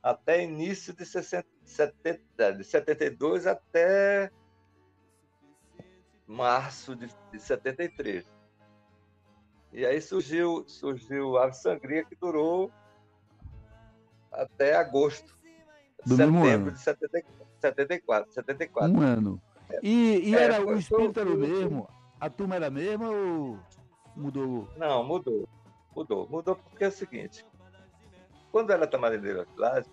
[SPEAKER 3] até início de, 60, 70, de 72 até março de, de 73. E aí surgiu, surgiu Ave Sangria, que durou até agosto,
[SPEAKER 1] Do
[SPEAKER 3] setembro de 74, 74, 74.
[SPEAKER 1] Um ano. E, e
[SPEAKER 3] É,
[SPEAKER 1] era, o espírito era o mesmo? A turma era a mesma ou mudou?
[SPEAKER 3] Não, mudou. Mudou. Mudou porque é o seguinte. Quando era Tamarineira Village,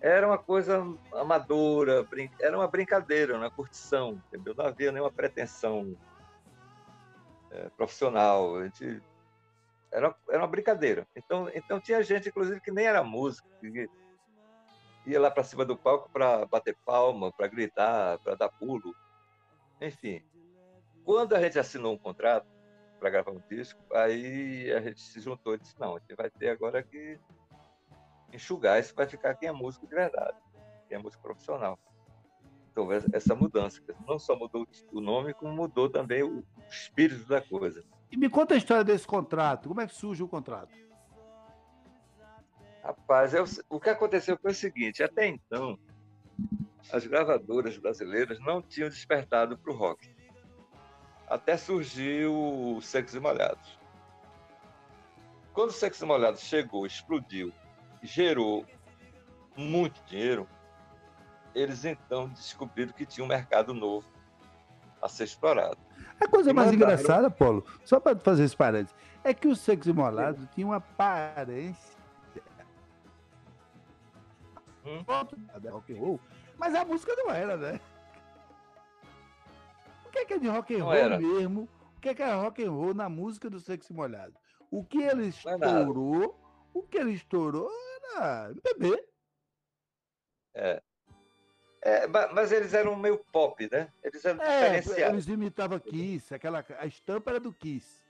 [SPEAKER 3] era uma coisa amadora, brin- era uma brincadeira, uma curtição, entendeu? Não havia nenhuma pretensão eh, profissional. A gente, era, era uma brincadeira. Então, então tinha gente, inclusive, que nem era músico, que ia lá para cima do palco para bater palma, para gritar, para dar pulo. Enfim, quando a gente assinou um contrato, para gravar um disco, aí a gente se juntou e disse, não, a gente vai ter agora que enxugar isso, vai ficar quem é músico de verdade, quem é músico profissional. Então, essa mudança, não só mudou o nome, como mudou também o espírito da coisa.
[SPEAKER 1] E me conta a história desse contrato. Como é que surge o contrato?
[SPEAKER 3] Rapaz, eu- o que aconteceu foi o seguinte, até então, as gravadoras brasileiras não tinham despertado para o rock. Até surgiu o Secos e Molhados. Quando o Secos e Molhados chegou, explodiu, gerou muito dinheiro, eles então descobriram que tinha um mercado novo a ser explorado.
[SPEAKER 1] A coisa mais
[SPEAKER 3] mandaram-
[SPEAKER 1] engraçada, Paulo, só para fazer esse parênteses, é que o sexo imolado tinha uma aparência.
[SPEAKER 3] Hum.
[SPEAKER 1] rock and roll, mas a música não era, né? O que é, que é de rock and roll
[SPEAKER 3] era.
[SPEAKER 1] mesmo? O que é, que é rock and roll na música do sexo molhado? O que ele estourou, o que ele estourou era MPB.
[SPEAKER 3] É, ma- mas eles eram meio pop, né? Eles eram
[SPEAKER 1] É,
[SPEAKER 3] diferenciados.
[SPEAKER 1] eles imitavam Kiss, aquela, a estampa era do Kiss.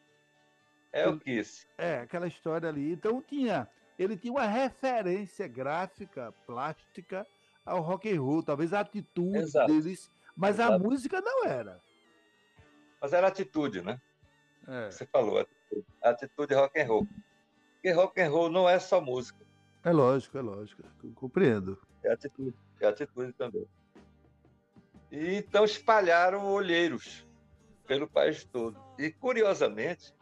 [SPEAKER 3] É o Kiss.
[SPEAKER 1] É, aquela história ali. Então tinha, ele tinha uma referência gráfica, plástica ao rock and roll, talvez a atitude
[SPEAKER 3] Exato.
[SPEAKER 1] deles, mas a
[SPEAKER 3] Exato.
[SPEAKER 1] música não era.
[SPEAKER 3] Mas era atitude, né?
[SPEAKER 1] É,
[SPEAKER 3] Você falou, atitude, atitude rock and roll. Porque rock and roll não é só música,
[SPEAKER 1] é lógico, é lógico, compreendo.
[SPEAKER 3] é atitude, é atitude também. E então espalharam olheiros pelo país todo. E curiosamente,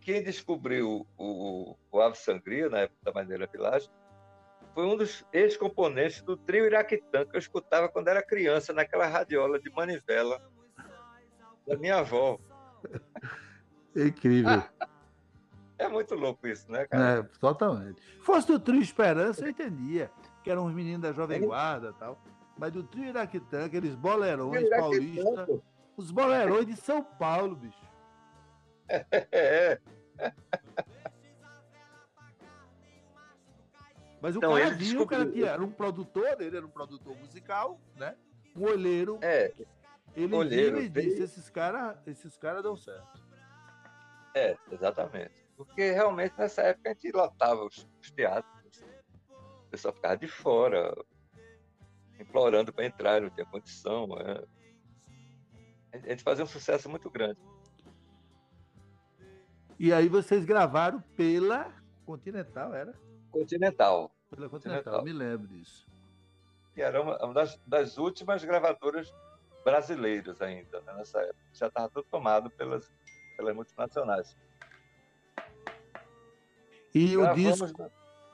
[SPEAKER 3] quem descobriu o, o Ave Sangria, na época da Maneira Village, foi um dos ex-componentes do trio Iraquitã, que eu escutava quando era criança, naquela radiola de manivela da minha avó.
[SPEAKER 1] É incrível.
[SPEAKER 3] É muito louco isso, né, cara?
[SPEAKER 1] É, totalmente. Fosse do trio Esperança, eu entendia, que eram os meninos da Jovem
[SPEAKER 3] Ele-
[SPEAKER 1] Guarda e tal. Mas do trio Iraquitã, aqueles bolerões paulistas, os bolerões de São Paulo, bicho.
[SPEAKER 3] É,
[SPEAKER 1] Mas o
[SPEAKER 3] Então,
[SPEAKER 1] cara viu, o cara tinha, era um produtor, ele era um produtor musical, né? Um olheiro,
[SPEAKER 3] é,
[SPEAKER 1] ele
[SPEAKER 3] olheiro,
[SPEAKER 1] viu e disse, esses caras esses cara dão certo.
[SPEAKER 3] é, exatamente. Porque realmente nessa época a gente lotava os, os teatros, pessoal ficava de fora, implorando para entrar, não tinha condição. é. A gente fazia um sucesso muito grande.
[SPEAKER 1] E aí vocês gravaram pela Continental, era?
[SPEAKER 3] Continental.
[SPEAKER 1] Pela Continental, me lembro disso.
[SPEAKER 3] Que era uma, uma das, das, últimas gravadoras brasileiras ainda, né, nessa época. Já estava tudo tomado pelas, pelas multinacionais.
[SPEAKER 1] E o, disco,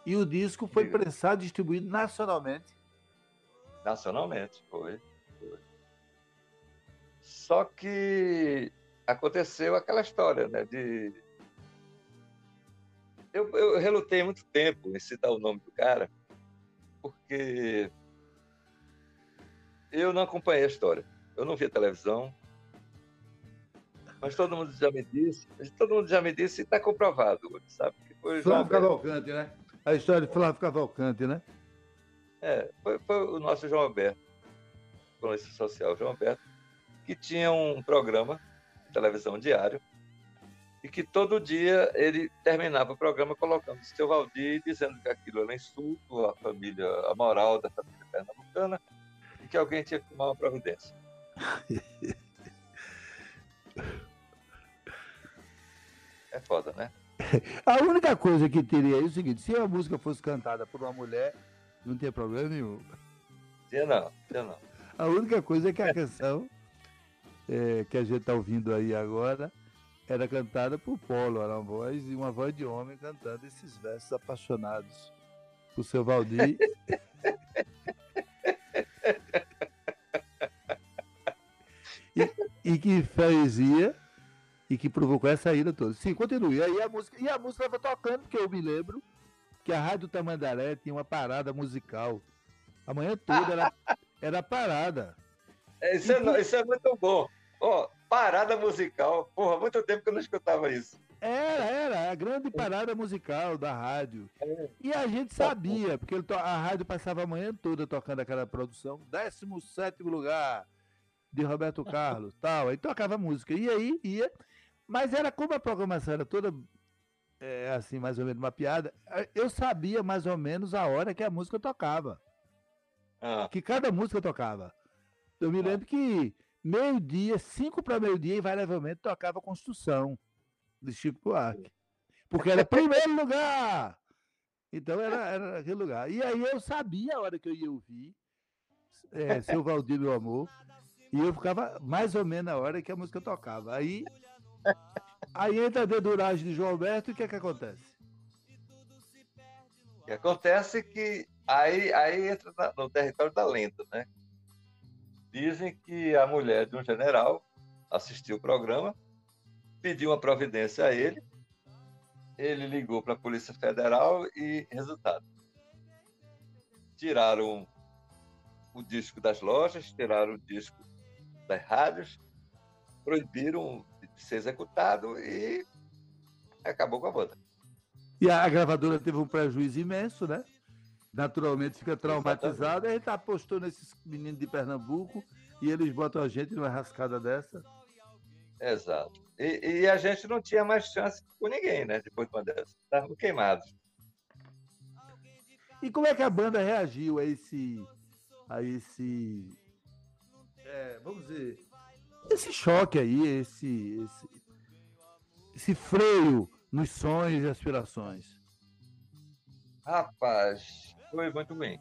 [SPEAKER 1] e o disco foi Diga. prensado e distribuído nacionalmente.
[SPEAKER 3] Nacionalmente, foi, foi. Só que aconteceu aquela história, né? De... Eu, eu relutei muito tempo em citar o nome do cara, porque eu não acompanhei a história. Eu não vi a televisão, mas todo mundo já me disse, todo mundo já me disse e está comprovado, sabe?
[SPEAKER 1] Que foi Flávio Cavalcante, né? A história de Flávio Cavalcante, né?
[SPEAKER 3] É, foi, foi o nosso João Alberto, colunista social, João Alberto, que tinha um programa de televisão diário e que todo dia ele terminava o programa colocando o seu Valdir dizendo que aquilo era insulto à família, à moral da família pernambucana e que alguém tinha que tomar uma providência. é foda, né?
[SPEAKER 1] A única coisa que teria é o seguinte: se a música fosse cantada por uma mulher, não tem problema nenhum.
[SPEAKER 3] Tinha não, tinha não.
[SPEAKER 1] A única coisa é que a canção é, que a gente está ouvindo aí agora era cantada por Polo, era uma voz e uma voz de homem cantando esses versos apaixonados por seu Valdir. e, e que fazia e que provocou essa ira toda. Sim, continue. E aí a música, e a música estava tocando, porque eu me lembro que a Rádio Tamandaré tinha uma parada musical. A manhã toda era, era parada.
[SPEAKER 3] É, isso, é, isso é muito bom. Ó, parada musical. Porra, muito tempo que eu não escutava isso.
[SPEAKER 1] Era, era, a grande parada musical da rádio. É. E a gente sabia, porque a rádio passava a manhã toda tocando aquela produção, 17 lugar de Roberto Carlos, tal. Aí tocava música. E aí ia. Mas era como a programação era toda é, assim, mais ou menos uma piada. Eu sabia mais ou menos a hora que a música tocava. Ah. Que cada música tocava. Eu me ah. lembro que meio-dia, cinco para meio-dia, invariavelmente tocava Construção, de Chico Buarque. Porque era primeiro lugar! Então era, era aquele lugar. E aí eu sabia a hora que eu ia ouvir é, Seu Valdir, meu amor. E eu ficava mais ou menos na hora que a música tocava. Aí, aí entra a deduragem de João Alberto e o que é que acontece?
[SPEAKER 3] O que acontece é que aí, aí entra no território da lenda, né? Dizem que a mulher de um general assistiu o programa, pediu uma providência a ele, ele ligou para a Polícia Federal e, resultado, tiraram o disco das lojas, tiraram o disco das rádios, proibiram ser executado e acabou com a banda.
[SPEAKER 1] E a gravadora teve um prejuízo imenso, né? naturalmente fica traumatizado. A gente tá apostando nesses meninos de Pernambuco e eles botam a gente numa rascada dessa.
[SPEAKER 3] Exato. E, e a gente não tinha mais chance com ninguém, né? Depois de uma dessas. Estavam queimados.
[SPEAKER 1] E como é que a banda reagiu a esse. a esse. É, vamos dizer. Esse choque aí, esse, esse, esse freio nos sonhos e aspirações?
[SPEAKER 3] Rapaz, foi muito bem.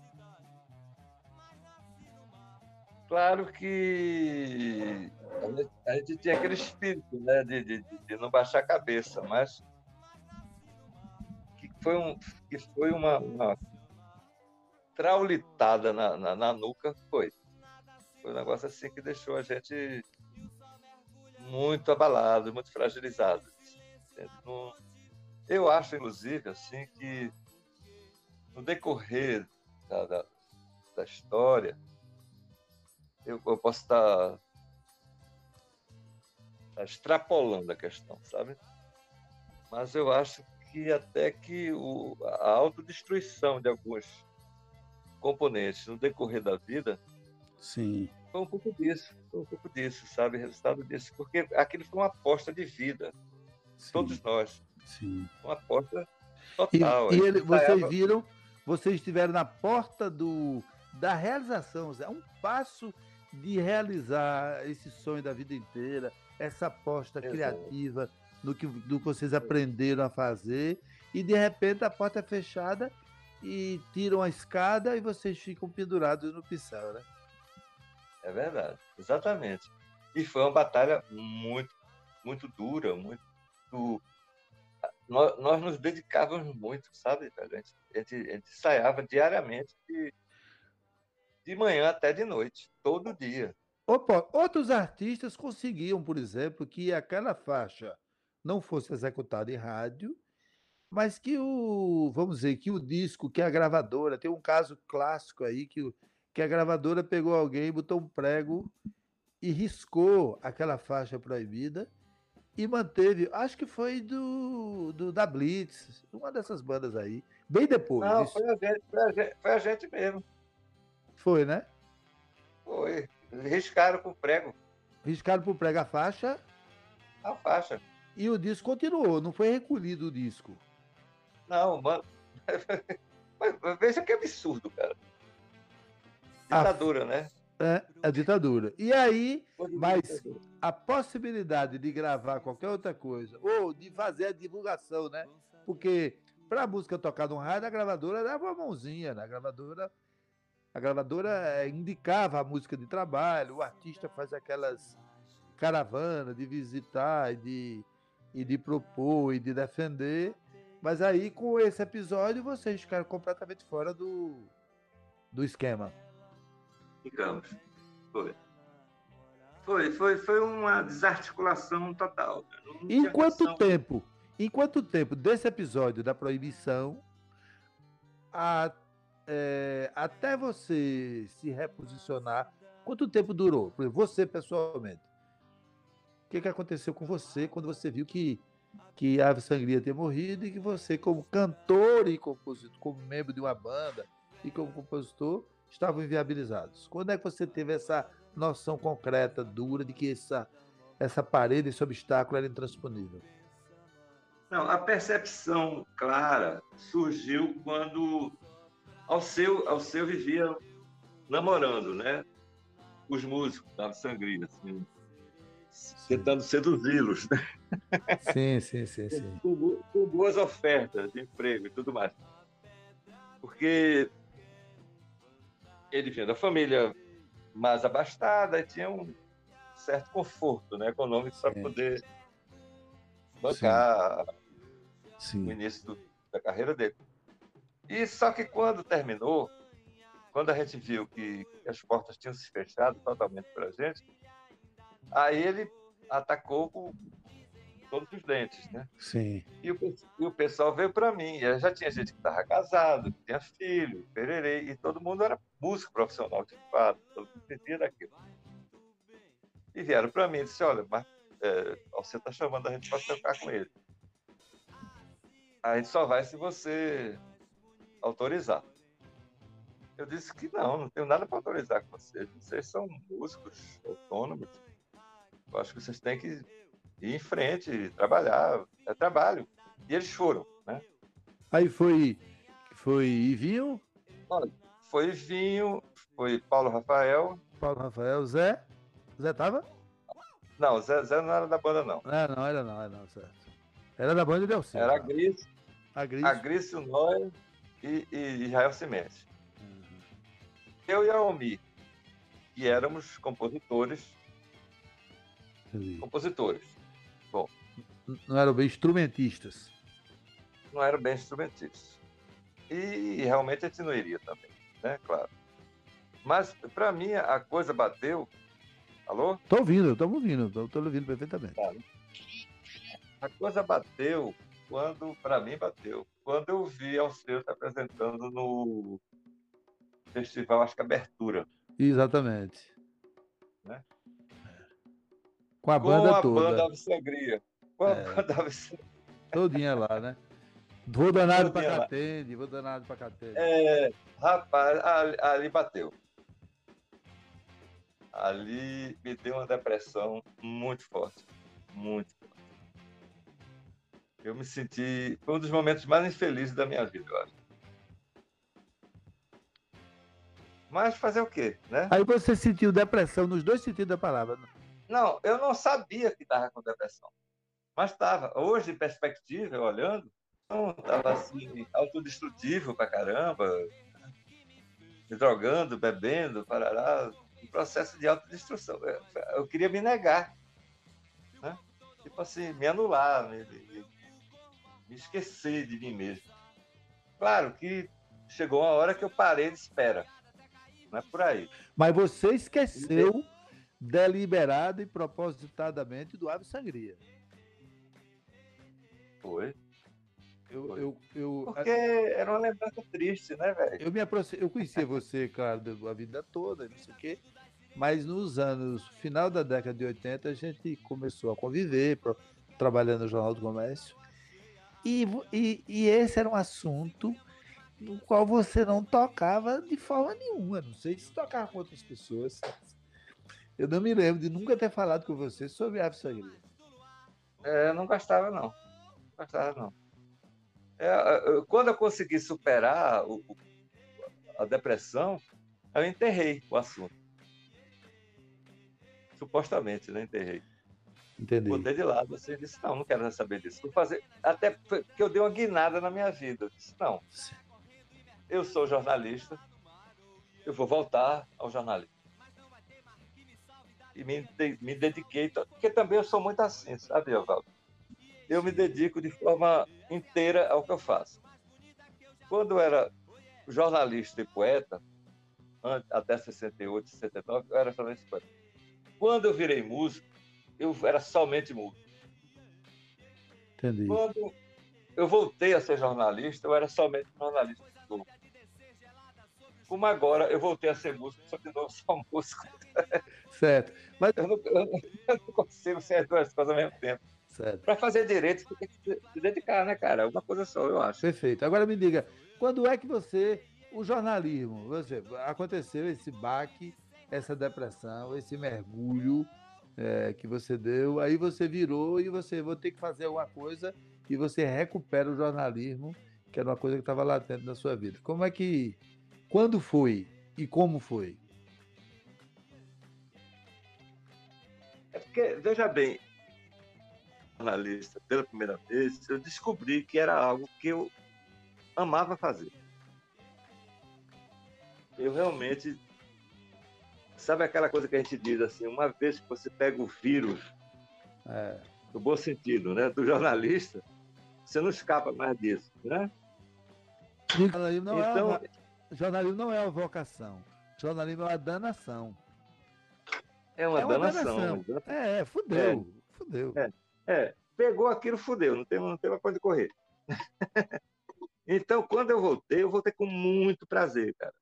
[SPEAKER 3] Claro que a gente tinha aquele espírito né, de, de, de não baixar a cabeça, mas que foi, um, que foi uma, uma traulitada na, na, na, nuca, foi. Foi um negócio assim que deixou a gente muito abalado, muito fragilizado. Eu acho, inclusive, assim, que no decorrer da, da, da história, eu, eu, posso estar, estar extrapolando a questão, sabe? Mas eu acho que até que o, a autodestruição de alguns componentes no decorrer da vida
[SPEAKER 1] Sim.
[SPEAKER 3] Foi um pouco disso, foi um pouco disso, sabe? Resultado disso, porque aquilo foi uma aposta de vida, Sim. todos nós.
[SPEAKER 1] Sim.
[SPEAKER 3] Uma aposta total.
[SPEAKER 1] E, e ele, vocês viram vocês estiveram na porta do, da realização, é um passo de realizar esse sonho da vida inteira, essa aposta Exato. criativa no que, do que vocês aprenderam a fazer, e de repente a porta é fechada e tiram a escada e vocês ficam pendurados no pincel, né?
[SPEAKER 3] É verdade, exatamente. E foi uma batalha muito, muito dura, muito. Nós, nós nos dedicávamos muito, sabe, A gente, a gente, ensaiava diariamente, de, de manhã até de noite, todo dia.
[SPEAKER 1] Opa, outros artistas conseguiam, por exemplo, que aquela faixa não fosse executada em rádio, mas que o, vamos dizer, que o disco, que a gravadora, tem um caso clássico aí que, que a gravadora pegou alguém, botou um prego e riscou aquela faixa proibida e manteve, acho que foi do, do da Blitz, uma dessas bandas aí, bem depois.
[SPEAKER 3] Não, foi a, gente, foi, a gente, foi a gente mesmo.
[SPEAKER 1] Foi, né?
[SPEAKER 3] Foi. Riscaram com prego.
[SPEAKER 1] Riscaram por prego a faixa?
[SPEAKER 3] A faixa.
[SPEAKER 1] E o disco continuou, não foi recolhido o disco.
[SPEAKER 3] Não, mano. Veja que absurdo, cara. Ditadura, a... né?
[SPEAKER 1] É, a ditadura. E aí, mas a possibilidade de gravar qualquer outra coisa, ou de fazer a divulgação, né? Porque para a música tocar no rádio, a gravadora dava uma mãozinha, né? A gravadora a gravadora eh, indicava a música de trabalho, o artista faz aquelas caravanas de visitar e de, e de propor e de defender. Mas aí, com esse episódio, vocês ficaram completamente fora do, do esquema.
[SPEAKER 3] Ficamos. Foi. Foi, foi, foi uma desarticulação total.
[SPEAKER 1] Em quanto tempo? Em quanto tempo desse episódio da proibição a é, até você se reposicionar, quanto tempo durou? Por exemplo, você pessoalmente. O que, que aconteceu com você quando você viu que, que Ave Sangria tinha morrido e que você, como cantor e compositor, como membro de uma banda e como compositor, estavam inviabilizados? Quando é que você teve essa noção concreta, dura, de que essa, essa parede, esse obstáculo era intransponível?
[SPEAKER 3] Não, a percepção clara surgiu quando ao seu, ao seu vivia namorando, né? Os músicos da sangria, assim, tentando seduzi-los, né?
[SPEAKER 1] Sim, sim, sim, sim.
[SPEAKER 3] Com, com, boas ofertas de emprego e tudo mais. Porque ele vinha da família mais abastada e tinha um certo conforto né, econômico para poder bancar sim. Sim. o início do, da carreira dele. E só que quando terminou, quando a gente viu que as portas tinham se fechado totalmente para a gente, aí ele atacou com todos os dentes, né?
[SPEAKER 1] Sim.
[SPEAKER 3] E o, e o pessoal veio para mim. Já tinha gente que estava casado, que tinha filho, pererei, e todo mundo era músico profissional de fato, todo mundo vivia daquilo. E vieram para mim e disse: Olha, mas é, você está chamando a gente para tocar com ele. A gente só vai se você autorizar. Eu disse que não, não tenho nada para autorizar com vocês. Vocês são músicos autônomos. Eu acho que vocês têm que ir em frente, trabalhar. É trabalho. E eles foram, né?
[SPEAKER 1] Aí foi, foi Ivinho?
[SPEAKER 3] Olha, foi Ivinho, foi Paulo Rafael.
[SPEAKER 1] Paulo Rafael, Zé? Zé tava?
[SPEAKER 3] Não, Zé, Zé não era da banda, não.
[SPEAKER 1] É, não, era não, era não, certo. Era da banda de Delcino.
[SPEAKER 3] Era a Gris. A Gris. A Gris, o Noé e, e Israel Cimentos. Uhum. Eu e a Omi, que éramos compositores. Entendi. Compositores.
[SPEAKER 1] Não eram bem instrumentistas.
[SPEAKER 3] Não eram bem instrumentistas. E realmente a gente não iria também, né? Claro. Mas, para mim, a coisa bateu. Alô?
[SPEAKER 1] Tô ouvindo, tô ouvindo, tô, tô ouvindo perfeitamente. Tá.
[SPEAKER 3] A coisa bateu quando, para mim, bateu. Quando eu vi Alceu se apresentando no festival, acho que Abertura.
[SPEAKER 1] Exatamente. Né? Com a banda Com a toda.
[SPEAKER 3] banda Ave Sangria. Com é.
[SPEAKER 1] Todinha lá, né? Vou danado para Catende, vou danado para Catende.
[SPEAKER 3] É, rapaz, ali, ali bateu. Ali me deu uma depressão muito forte. Muito eu me senti. Foi um dos momentos mais infelizes da minha vida, eu acho. Mas fazer o quê, né?
[SPEAKER 1] Aí você sentiu depressão nos dois sentidos da palavra. Né?
[SPEAKER 3] Não, eu não sabia que estava com depressão. Mas estava. Hoje, em perspectiva, olhando, estava assim, autodestrutivo pra caramba, me drogando, bebendo, parará, um processo de autodestruição. Eu queria me negar, né? tipo assim, me anular, me, me, me esquecer de mim mesmo. Claro que chegou uma hora que eu parei de espera. Não é por aí.
[SPEAKER 1] Mas você esqueceu deliberada e propositadamente do Ave Sangria.
[SPEAKER 3] Foi.
[SPEAKER 1] Eu, eu, eu,
[SPEAKER 3] Porque era uma lembrança triste, né, velho?
[SPEAKER 1] Eu me aproximei, eu conhecia você, claro, a vida toda, não sei o quê. Mas nos anos, final da década de 80, a gente começou a conviver, pro, trabalhando no Jornal do Comércio. E, e, e esse era um assunto no qual você não tocava de forma nenhuma. Não sei se tocava com outras pessoas. Eu não me lembro de nunca ter falado com você sobre Ave Sangria.
[SPEAKER 3] É, eu não gostava, não. Gostava, não. É, quando eu consegui superar o, a depressão, eu enterrei o assunto. Supostamente, né? Enterrei.
[SPEAKER 1] Entendi.
[SPEAKER 3] Botei de lado assim, disse, não, não quero saber disso. Vou fazer. Até porque eu dei uma guinada na minha vida. Eu disse, não, eu sou jornalista, eu vou voltar ao jornalismo. E me, me dediquei, porque também eu sou muito assim, sabe, Evaldo? Eu me dedico de forma inteira ao que eu faço. Quando eu era jornalista e poeta, até 68, 69, eu era jornalista e poeta. Quando eu virei músico, eu era somente músico.
[SPEAKER 1] Entendi.
[SPEAKER 3] Quando eu voltei a ser jornalista, eu era somente jornalista como agora eu voltei a ser músico, só que não sou músico.
[SPEAKER 1] Certo.
[SPEAKER 3] Mas eu não, eu não consigo ser as duas coisas ao mesmo tempo.
[SPEAKER 1] Certo.
[SPEAKER 3] Para fazer direito, você tem que se dedicar, né, cara? Uma coisa só, eu acho.
[SPEAKER 1] Perfeito. Agora me diga, quando é que você, o jornalismo, você, aconteceu esse baque, essa depressão, esse mergulho é, que você deu, aí você virou e você vou ter que fazer alguma coisa e você recupera o jornalismo, que era uma coisa que estava latente na sua vida. Como é que quando foi e como foi?
[SPEAKER 3] É porque, veja bem, jornalista, pela primeira vez, eu descobri que era algo que eu amava fazer. Eu realmente. Sabe aquela coisa que a gente diz assim, uma vez que você pega o vírus, é. no bom sentido, né, do jornalista, você não escapa mais disso, né?
[SPEAKER 1] Não então, é jornalismo não é uma vocação. Jornalismo é uma danação.
[SPEAKER 3] É uma, é uma danação. danação.
[SPEAKER 1] É, fudeu. É. Fudeu.
[SPEAKER 3] É, é, pegou aquilo, fudeu. Não tem, não tem mais onde correr. então, quando eu voltei, eu voltei com muito prazer, cara.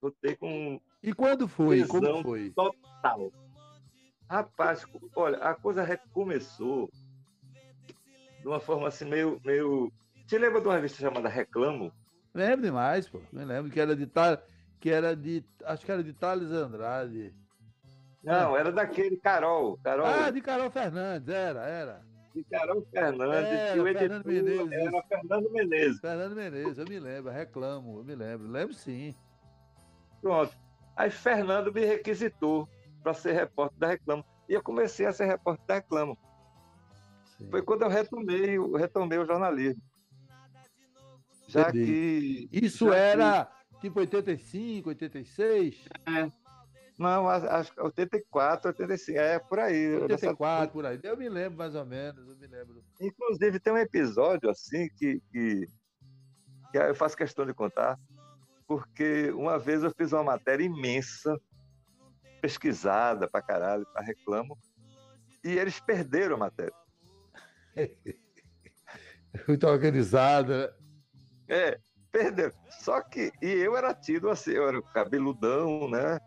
[SPEAKER 3] Voltei com.
[SPEAKER 1] E quando foi? Como foi?
[SPEAKER 3] Total. Rapaz, olha, a coisa recomeçou de uma forma assim meio. meio... Te lembra de uma revista chamada Reclamo?
[SPEAKER 1] Lembro demais, pô. Me lembro que era de que era de. Acho que era de Thales Andrade.
[SPEAKER 3] Não, era daquele Carol. Carol.
[SPEAKER 1] Ah, de Carol Fernandes, era, era.
[SPEAKER 3] De Carol Fernandes, era, o Fernando Menezes, era Fernando Menezes.
[SPEAKER 1] Fernando Menezes, eu me lembro, reclamo, eu me lembro. Lembro sim.
[SPEAKER 3] Pronto. Aí Fernando me requisitou para ser repórter da Reclamo. E eu comecei a ser repórter da Reclamo. Sim. Foi quando eu retomei, eu retomei o jornalismo. Já que.
[SPEAKER 1] Isso já era que... tipo 85, 86?
[SPEAKER 3] É. Não, acho que 84, 85, é por aí.
[SPEAKER 1] 84, por aí. Eu me lembro mais ou menos, eu me lembro.
[SPEAKER 3] Inclusive, tem um episódio assim que, que, que eu faço questão de contar, porque uma vez eu fiz uma matéria imensa, pesquisada pra caralho, pra reclamo, e eles perderam a matéria.
[SPEAKER 1] Muito organizada.
[SPEAKER 3] É, perdeu. Só que, e eu era tido assim, eu era cabeludão, né?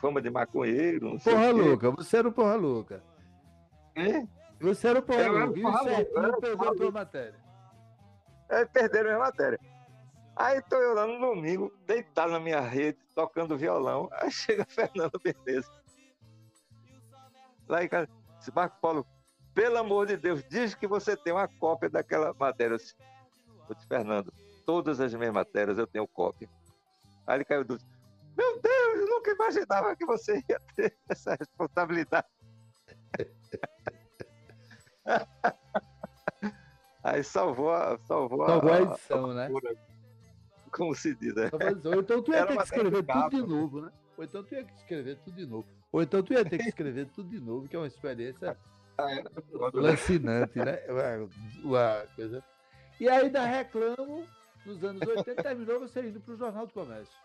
[SPEAKER 3] Fama de maconheiro. Não
[SPEAKER 1] porra louca, você era o porra louca.
[SPEAKER 3] É?
[SPEAKER 1] Você era o porra louca. E o pegou a tua matéria.
[SPEAKER 3] É, perderam a minha matéria. Aí tô eu lá no domingo, deitado na minha rede, tocando violão. Aí chega Fernando Menezes. Lá em casa, disse, Marco Paulo, pelo amor de Deus, diz que você tem uma cópia daquela matéria. Eu disse, eu Fernando, todas as minhas matérias eu tenho cópia. Aí ele caiu dúvida. Meu Deus, eu nunca imaginava que você ia ter essa responsabilidade. Aí salvou a, salvou,
[SPEAKER 1] salvou a, edição, a, né?
[SPEAKER 3] Como se diz, né?
[SPEAKER 1] Ou então tu ia ter que escrever tudo de novo, né? Ou então tu ia ter que escrever tudo de novo. Ou então tu ia ter que escrever tudo de novo, que é uma experiência ah, é. lancinante, né? Uma coisa. E aí da Reclamo, nos anos 80, terminou você indo para o Jornal do Comércio.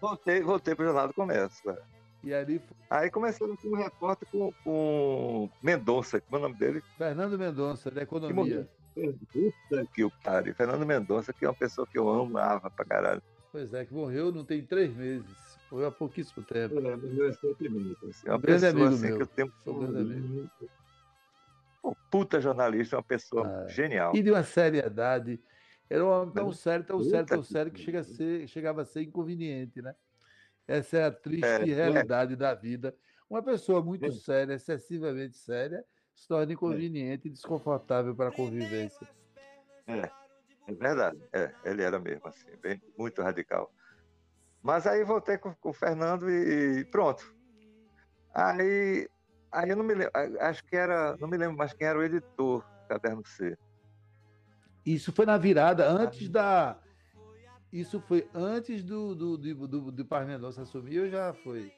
[SPEAKER 3] Voltei, voltei para o Jornal do Comércio. É.
[SPEAKER 1] E ali...
[SPEAKER 3] Aí comecei como repórter com, com Mendonça, como é o nome dele?
[SPEAKER 1] Fernando Mendonça, da Economia.
[SPEAKER 3] Puta que o pariu. Fernando Mendonça, que é uma pessoa que eu amava pra caralho.
[SPEAKER 1] Pois é, que morreu não tem três meses. Morreu há pouquíssimo tempo.
[SPEAKER 3] É, morreu recentemente. Assim. É uma pessoa amigo assim meu. que eu tenho. Sou grande amigo. Um puta jornalista, uma pessoa ah, genial.
[SPEAKER 1] E de uma seriedade. Era um homem tão sério, tão sério, tão sério que chega a ser, chegava a ser inconveniente, né? Essa é a triste é, realidade é. da vida. Uma pessoa muito é. séria, excessivamente séria, se torna inconveniente e desconfortável para a convivência.
[SPEAKER 3] É, é verdade. É, ele era mesmo assim, bem, muito radical. Mas aí voltei com, com o Fernando e, e pronto. Aí, aí eu não me lembro, acho que era, não me lembro mais quem era o editor do Caderno C.
[SPEAKER 1] Isso foi na virada, antes da. Isso foi antes do, do, do, do, do Paz Mendonça assumir ou já foi?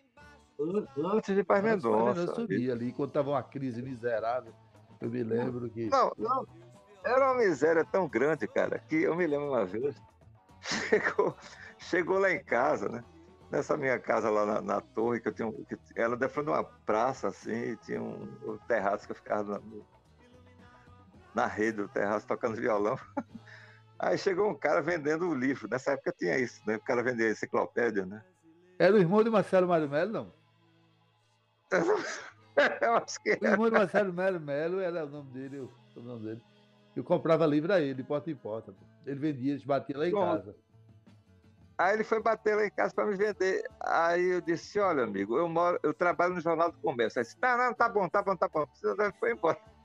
[SPEAKER 3] Antes de Paz Mendonça.
[SPEAKER 1] Antes assumir ali, quando estava uma crise miserável. Eu me lembro que.
[SPEAKER 3] Não, não. Era uma miséria tão grande, cara, que eu me lembro uma vez. Chegou, chegou lá em casa, né? Nessa minha casa lá na, na torre, que eu tinha. Que, era de frente de uma praça, assim, tinha um, um terraço que eu ficava na, na rede do terraço tocando violão. Aí chegou um cara vendendo o livro. Nessa época tinha isso, né? O cara vendia enciclopédia, né?
[SPEAKER 1] Era o irmão de Marcelo Mário Melo, não?
[SPEAKER 3] Eu acho que era.
[SPEAKER 1] O irmão de Marcelo Melo Melo era o nome dele, o nome dele. Eu comprava livro a ele, de porta em porta. Ele vendia, a gente batia lá em casa.
[SPEAKER 3] Aí ele foi bater lá em casa para me vender. Aí eu disse: Olha, amigo, eu moro, eu trabalho no Jornal do Comércio. Aí disse: Não, não, tá bom, tá bom, tá bom. Precisa foi embora.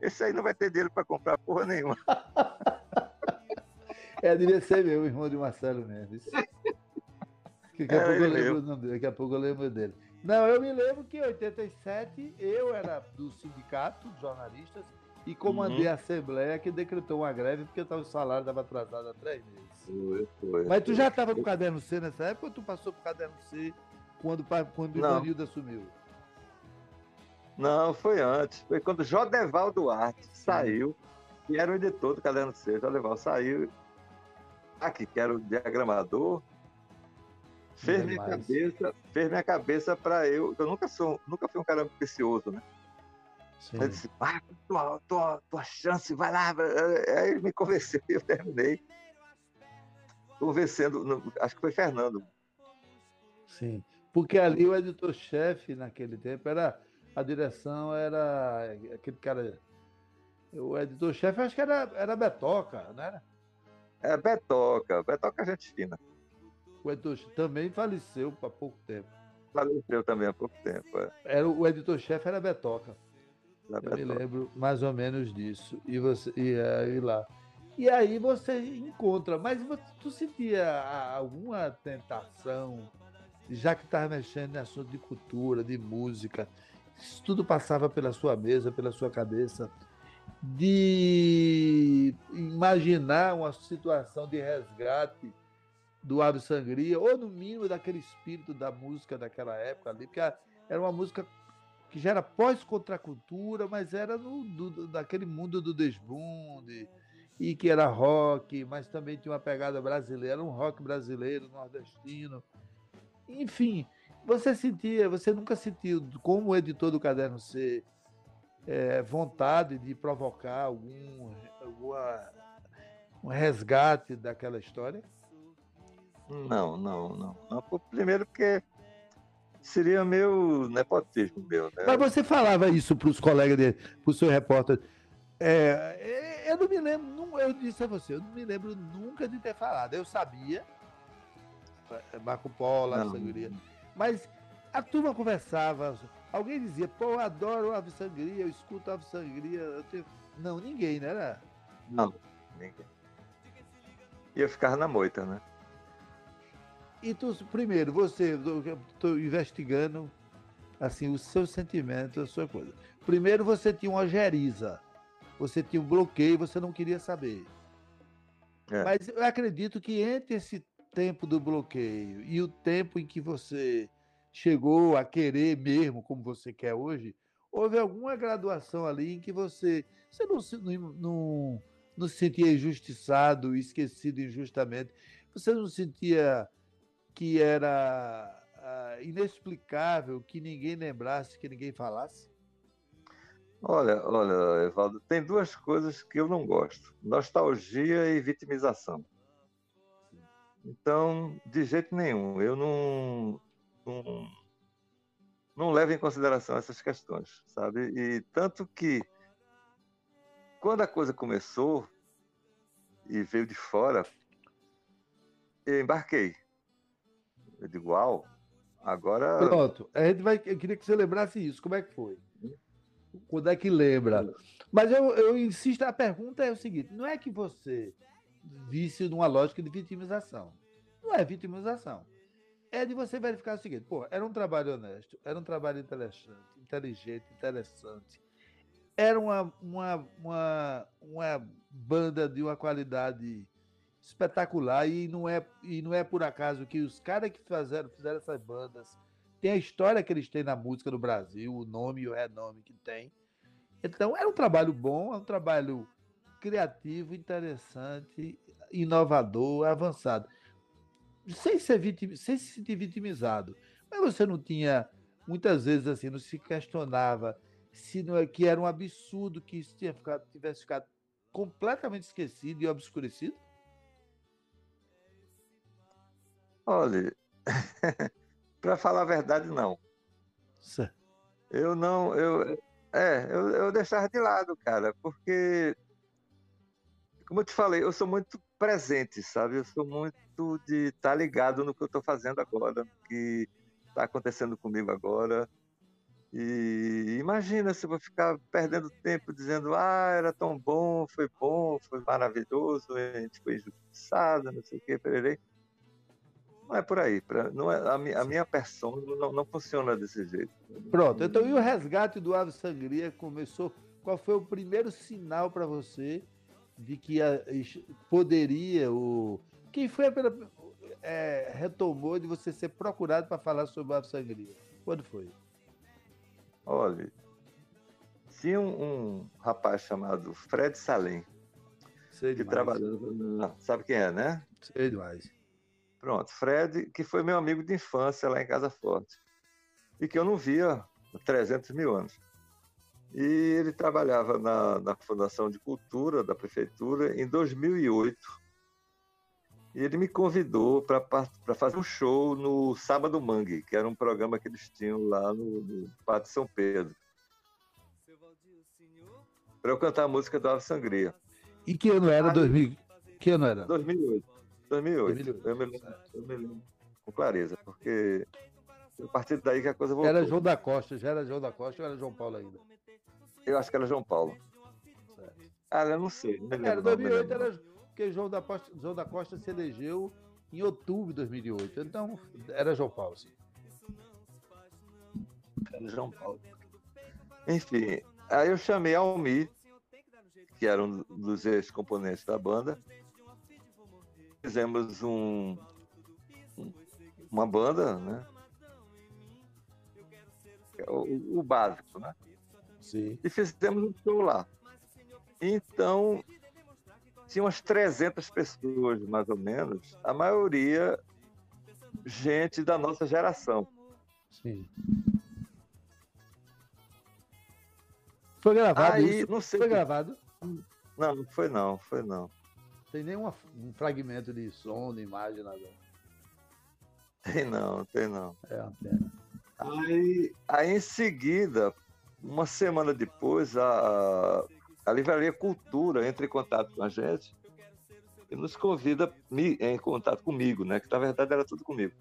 [SPEAKER 3] Esse aí não vai ter dinheiro para comprar porra nenhuma.
[SPEAKER 1] é, devia ser meu, irmão de Marcelo mesmo. Daqui a, é, pouco eu lembro daqui a pouco eu lembro dele. Não, eu me lembro que em 87 eu era do sindicato de jornalistas e comandei uhum. a Assembleia que decretou uma greve porque o salário estava atrasado há três meses. Foi, foi, Mas tu já estava com o caderno C nessa época ou tu passou para o caderno C quando, quando o Ivanildo assumiu?
[SPEAKER 3] Não, foi antes. Foi quando Jodeval Duarte saiu, que era o editor do Caderno C. Jodeval saiu, aqui, que era o diagramador, fez minha cabeça, fez minha cabeça para eu. Eu nunca sou, nunca fui um cara ambicioso, né? Sim. Eu disse, ah, tua, tua, tua chance, vai lá. Aí me convenceu e eu terminei convencendo, acho que foi Fernando.
[SPEAKER 1] Sim, porque ali o editor-chefe naquele tempo era a direção era aquele cara. O editor-chefe acho que era, era Betoca, não era?
[SPEAKER 3] É Betoca, Betoca é gente fina.
[SPEAKER 1] O editor também faleceu há pouco tempo.
[SPEAKER 3] Faleceu também há pouco tempo. É.
[SPEAKER 1] Era, o editor-chefe era Betoca. Era Eu Betoca. me lembro mais ou menos disso. E você e aí lá. E aí você encontra, mas você, tu sentia alguma tentação, já que estava mexendo em assunto de cultura, de música, isso tudo passava pela sua mesa, pela sua cabeça, de imaginar uma situação de resgate do Ave Sangria, ou no mínimo daquele espírito da música daquela época ali, porque era uma música que já era pós-contracultura, mas era no, do, daquele mundo do desbunde, e que era rock, mas também tinha uma pegada brasileira, um rock brasileiro, nordestino. Enfim, você sentia, você nunca sentiu, como editor do Caderno C, é, vontade de provocar algum alguma, um resgate daquela história?
[SPEAKER 3] Não, não, não. primeiro porque seria meu nepotismo meu, né?
[SPEAKER 1] Mas você falava isso para os colegas dele, para o seu repórter. É, é, eu não me lembro, eu disse a você, eu não me lembro nunca de ter falado. Eu sabia, Marco Polo, a Sangria mas a turma conversava, alguém dizia, pô, eu adoro Ave Sangria, eu escuto Ave Sangria. Tenho... Não, ninguém, né? Era...
[SPEAKER 3] Não, ninguém. E eu ficava na moita, né?
[SPEAKER 1] E tu, primeiro, você, estou investigando assim, os seus sentimentos, a sua coisa. Primeiro você tinha uma geriza. você tinha um bloqueio, você não queria saber. É. Mas eu acredito que entre esse tempo do bloqueio e o tempo em que você chegou a querer mesmo, como você quer hoje, houve alguma graduação ali em que você, você não, não, não, não se sentia injustiçado, esquecido injustamente, você não sentia que era uh, inexplicável que ninguém lembrasse, que ninguém falasse?
[SPEAKER 3] Olha, olha, Evaldo, tem duas coisas que eu não gosto: nostalgia e vitimização. Então, de jeito nenhum, eu não, não, não levo em consideração essas questões, sabe? E tanto que, quando a coisa começou e veio de fora, eu embarquei. Eu digo, uau, agora.
[SPEAKER 1] Pronto, a gente vai. Eu queria que você lembrasse isso. Como é que foi? Quando é que lembra? Mas eu, eu insisto, a pergunta é o seguinte: não é que você visse numa lógica de vitimização. Não é vitimização. É de você verificar o seguinte: pô, era um trabalho honesto, era um trabalho interessante, inteligente, interessante. Era uma, uma, uma, uma banda de uma qualidade espetacular e não é, e não é por acaso que os caras que fizeram, fizeram essas bandas tem a história que eles têm na música do Brasil, o nome e o renome que tem. Então, era um trabalho bom, é um trabalho criativo, interessante, inovador, avançado. Sem, ser vitim, sem se sentir vitimizado. Mas você não tinha, muitas vezes, assim, não se questionava se não é que era um absurdo que isso tinha ficado, tivesse ficado completamente esquecido e obscurecido?
[SPEAKER 3] Olha, Para falar a verdade, não.
[SPEAKER 1] Certo.
[SPEAKER 3] Eu não, eu, é, eu, eu deixava de lado, cara, porque, como eu te falei, eu sou muito presente, sabe? Eu sou muito de estar tá ligado no que eu estou fazendo agora, no que está acontecendo comigo agora. E imagina se eu vou ficar perdendo tempo dizendo, ah, era tão bom, foi bom, foi maravilhoso, a gente foi injustiçado, não sei o quê, pererei. Não é por aí. Pra, não é, a, a minha persona não, não funciona desse jeito.
[SPEAKER 1] Pronto. Então, e o resgate do Ave Sangria começou? Qual foi o primeiro sinal para você de que a, poderia o quem foi a é, retomou de você ser procurado para falar sobre Ave Sangria? Quando foi?
[SPEAKER 3] Olha, tinha um, um rapaz chamado Fred Salem Sei que trabalhava na, sabe quem é, né?
[SPEAKER 1] Sei demais
[SPEAKER 3] Pronto, Fred, que foi meu amigo de infância lá em Casa Forte, e que eu não via há 300 mil anos. E ele trabalhava na, na Fundação de Cultura da Prefeitura em 2008. E ele me convidou para fazer um show no Sábado Mangue, que era um programa que eles tinham lá no, no Pátio São Pedro. Para eu cantar a música do Ave Sangria.
[SPEAKER 1] E que ano era? Aí, 2000? Que ano era?
[SPEAKER 3] 2008. 2008. 2008. Eu, me lembro, eu me lembro com clareza, porque a partir daí que a coisa voltou.
[SPEAKER 1] Era João da Costa, já era João da Costa ou era João Paulo ainda?
[SPEAKER 3] Eu acho que era João Paulo. Certo. Ah, eu não sei. Não
[SPEAKER 1] era 2008, era porque João da, Costa, João da Costa se elegeu em outubro de 2008. Então, era João Paulo, sim.
[SPEAKER 3] Era João Paulo. Enfim, aí eu chamei Almi, que era um dos ex-componentes da banda, fizemos um, uma banda, né? É o, o, básico, né?
[SPEAKER 1] Sim.
[SPEAKER 3] E fizemos um show lá. Então, tinha umas 300 pessoas, mais ou menos, a maioria gente da nossa geração.
[SPEAKER 1] Sim. Foi gravado Aí, isso?
[SPEAKER 3] Não sei.
[SPEAKER 1] Foi gravado?
[SPEAKER 3] Não, não foi não, foi não
[SPEAKER 1] tem nenhum um fragmento de som, de imagem, nada.
[SPEAKER 3] Tem não, tem não.
[SPEAKER 1] É uma pena.
[SPEAKER 3] Aí, aí em seguida, uma semana depois, a, a Livraria Cultura entra em contato com a gente e nos convida em contato comigo, né? Que na verdade era tudo comigo.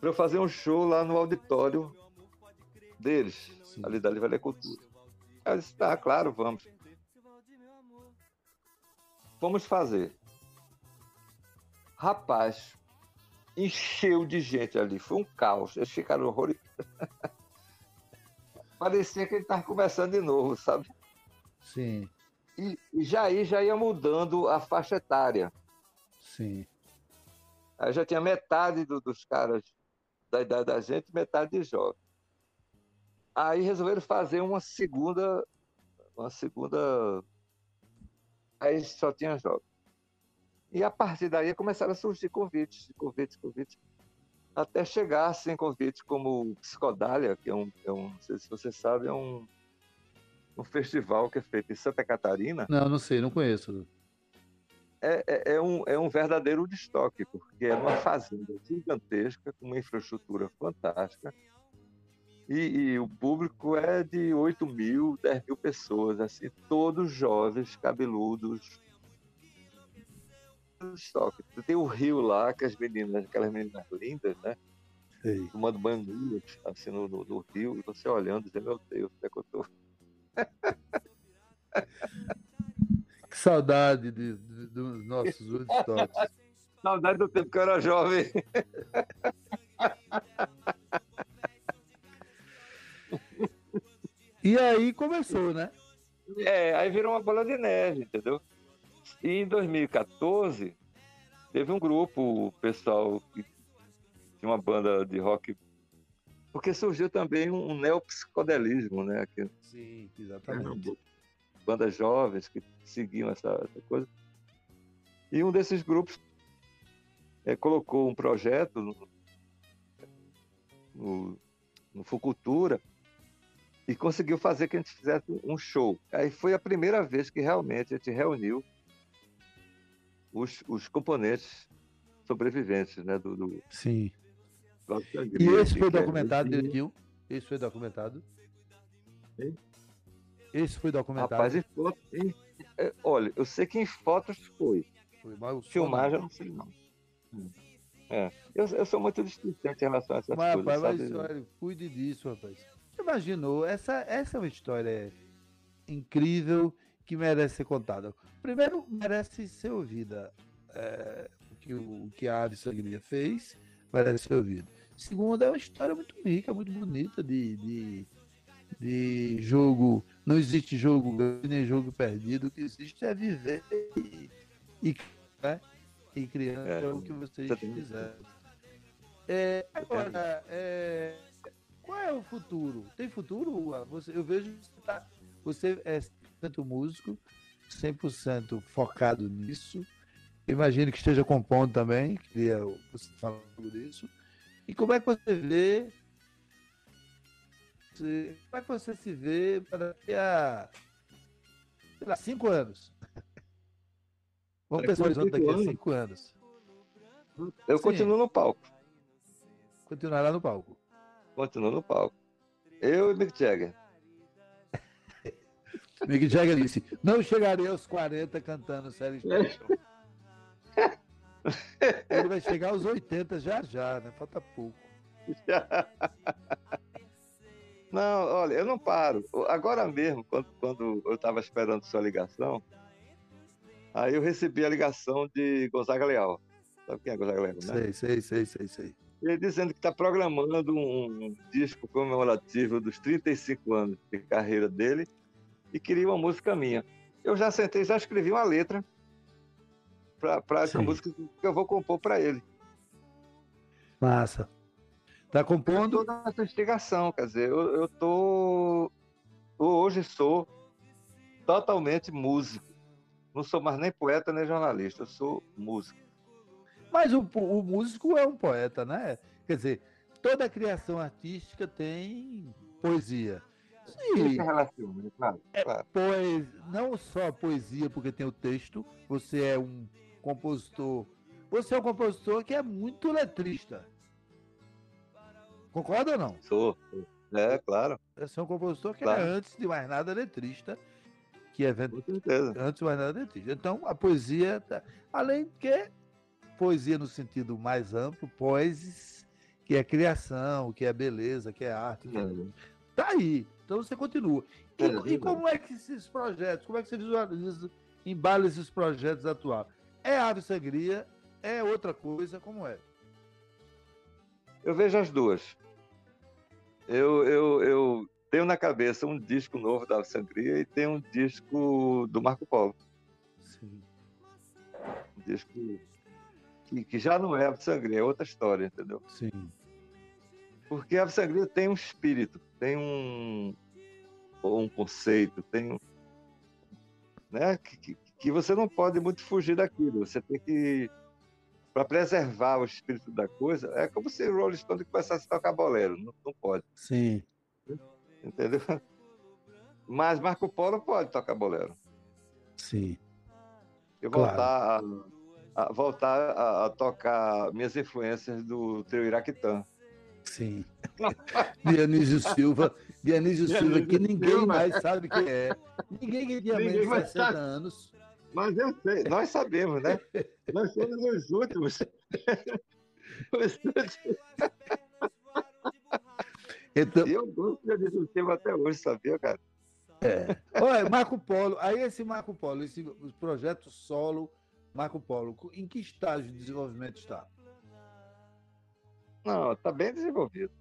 [SPEAKER 3] Para eu fazer um show lá no auditório deles, Sim. ali da Livraria Cultura. Aí eu disse, tá, claro, vamos. Vamos fazer. Rapaz, encheu de gente ali, foi um caos. Eles ficaram horrorizados. Parecia que ele estava começando de novo, sabe?
[SPEAKER 1] Sim.
[SPEAKER 3] E, e já aí já ia mudando a faixa etária.
[SPEAKER 1] Sim.
[SPEAKER 3] Aí já tinha metade do, dos caras da idade da gente, metade de jovem. Aí resolveram fazer uma segunda, uma segunda. Aí só tinha jovem. E a partir daí começaram a surgir convites, convites, convites, até chegar assim, convites como Psicodália, que é um, é um, não sei se você sabe, é um, um festival que é feito em Santa Catarina.
[SPEAKER 1] Não, não sei, não conheço.
[SPEAKER 3] É, é, é um, é um verdadeiro destoque, porque é uma fazenda gigantesca, com uma infraestrutura fantástica, e, e, o público é de 8 mil, 10 mil pessoas, assim, todos jovens, cabeludos, estoque. Tem o rio lá, que as meninas, aquelas meninas lindas, né? Sei. Tomando banho assim, no, no, no, rio, e você olhando, dizendo, meu Deus, onde é que eu tô?
[SPEAKER 1] que saudade de, de, dos nossos Woodstocks.
[SPEAKER 3] saudade do tempo que eu era jovem.
[SPEAKER 1] e aí começou, né?
[SPEAKER 3] É, aí virou uma bola de neve, entendeu? E em 2014, teve um grupo, o pessoal que tinha uma banda de rock, porque surgiu também um neopsicodelismo, né? Aqui,
[SPEAKER 1] Sim, exatamente.
[SPEAKER 3] Bandas jovens que seguiam essa, essa coisa. E um desses grupos é, colocou um projeto no, no, no Fucultura e conseguiu fazer que a gente fizesse um show. Aí foi a primeira vez que realmente a gente reuniu os, os componentes sobreviventes, né? Do, do
[SPEAKER 1] Sim. Do e esse foi documentado direitinho? Esse foi documentado? Sim. Esse foi documentado?
[SPEAKER 3] Rapaz, em foto, em, é, olha, eu sei que em fotos foi. Foi, mas Filmagem eu não sei não. É. Eu, eu sou muito distante em relação a essas
[SPEAKER 1] mas,
[SPEAKER 3] coisas.
[SPEAKER 1] Rapaz, mas, olha, cuide disso, rapaz. Imaginou, essa, essa é uma história incrível que merece ser contada. Primeiro, merece ser ouvida. É, o, que, o que a Ave Sangria fez merece ser ouvido. Segundo, é uma história muito rica, muito bonita de, de, de jogo. Não existe jogo nem jogo perdido. O que existe é viver e, e, né? e é, o que vocês quiserem. É, agora, é, qual é o futuro? Tem futuro? Você, eu vejo que você, tá, você é 100% músico, 100% focado nisso. Imagino que esteja compondo também, queria você falar sobre isso. E como é que você vê como é que você se vê para daqui a sei lá, cinco anos? Vamos pensar horizonte daqui a cinco anos.
[SPEAKER 3] Eu Sim. continuo no palco.
[SPEAKER 1] Continuará no palco.
[SPEAKER 3] Continuo no palco. Eu e Mick Jagger.
[SPEAKER 1] Mick Jagger disse: Não chegarei aos 40 cantando Série Ele vai chegar aos 80 já já, né? Falta pouco.
[SPEAKER 3] Não, olha, eu não paro. Agora mesmo, quando, quando eu estava esperando sua ligação, aí eu recebi a ligação de Gonzaga Leal. Sabe quem é Gonzaga Leal, né?
[SPEAKER 1] Sei, sei, sei, sei, sei.
[SPEAKER 3] Ele dizendo que está programando um disco comemorativo dos 35 anos de carreira dele e queria uma música minha. Eu já sentei, já escrevi uma letra para essa música que eu vou compor para ele.
[SPEAKER 1] Massa. Tá compondo?
[SPEAKER 3] Toda essa investigação, quer dizer, eu, eu tô. Eu hoje sou totalmente músico. Não sou mais nem poeta nem jornalista, eu sou músico.
[SPEAKER 1] Mas o, o músico é um poeta, né? Quer dizer, toda criação artística tem poesia.
[SPEAKER 3] Sim. relaciona, né? claro,
[SPEAKER 1] é, claro. Pois, não só a poesia, porque tem o texto, você é um compositor. Você é um compositor que é muito letrista. Concorda ou não?
[SPEAKER 3] Sou. É, claro.
[SPEAKER 1] Você é um compositor que é claro. é, antes de mais nada, letrista. Que é antes de mais nada, letrista. Então, a poesia, tá... além de que poesia no sentido mais amplo, poesis, que é criação, que é beleza, que é arte. Que é... Uhum. Tá aí. Então você continua. E, é, e, como é que esses projetos, como é que você visualiza, embala esses projetos atuais? É ave sangria? É outra coisa? Como é?
[SPEAKER 3] Eu vejo as duas. Eu, eu, eu tenho na cabeça um disco novo da Sangria e tem um disco do Marco Polo. Sim. Um disco que, que já não é Ave Sangria, é outra história, entendeu?
[SPEAKER 1] Sim.
[SPEAKER 3] Porque a Ave Sangria tem um espírito, tem um, um conceito, tem um, né, que, que você não pode muito fugir daquilo. Você tem que para preservar o espírito da coisa, é como se o Rolling Stone começasse a tocar bolero, não, não pode.
[SPEAKER 1] Sim.
[SPEAKER 3] Entendeu? Mas Marco Polo pode tocar bolero.
[SPEAKER 1] Sim.
[SPEAKER 3] Eu voltar, claro. a, a, voltar a, a, tocar minhas influências do trio Iraquitã.
[SPEAKER 1] Sim. Dionísio Silva, Dionísio Silva, que ninguém Silva. mais sabe quem é. Ninguém que tinha menos de 60 anos
[SPEAKER 3] mas eu sei, nós sabemos, né? Nós somos os últimos. os últimos. Então... Eu gosto de tema até hoje, sabia, cara?
[SPEAKER 1] É. Olha, Marco Polo, aí esse Marco Polo, esse projeto solo Marco Polo, em que estágio de desenvolvimento está?
[SPEAKER 3] Não, está bem desenvolvido.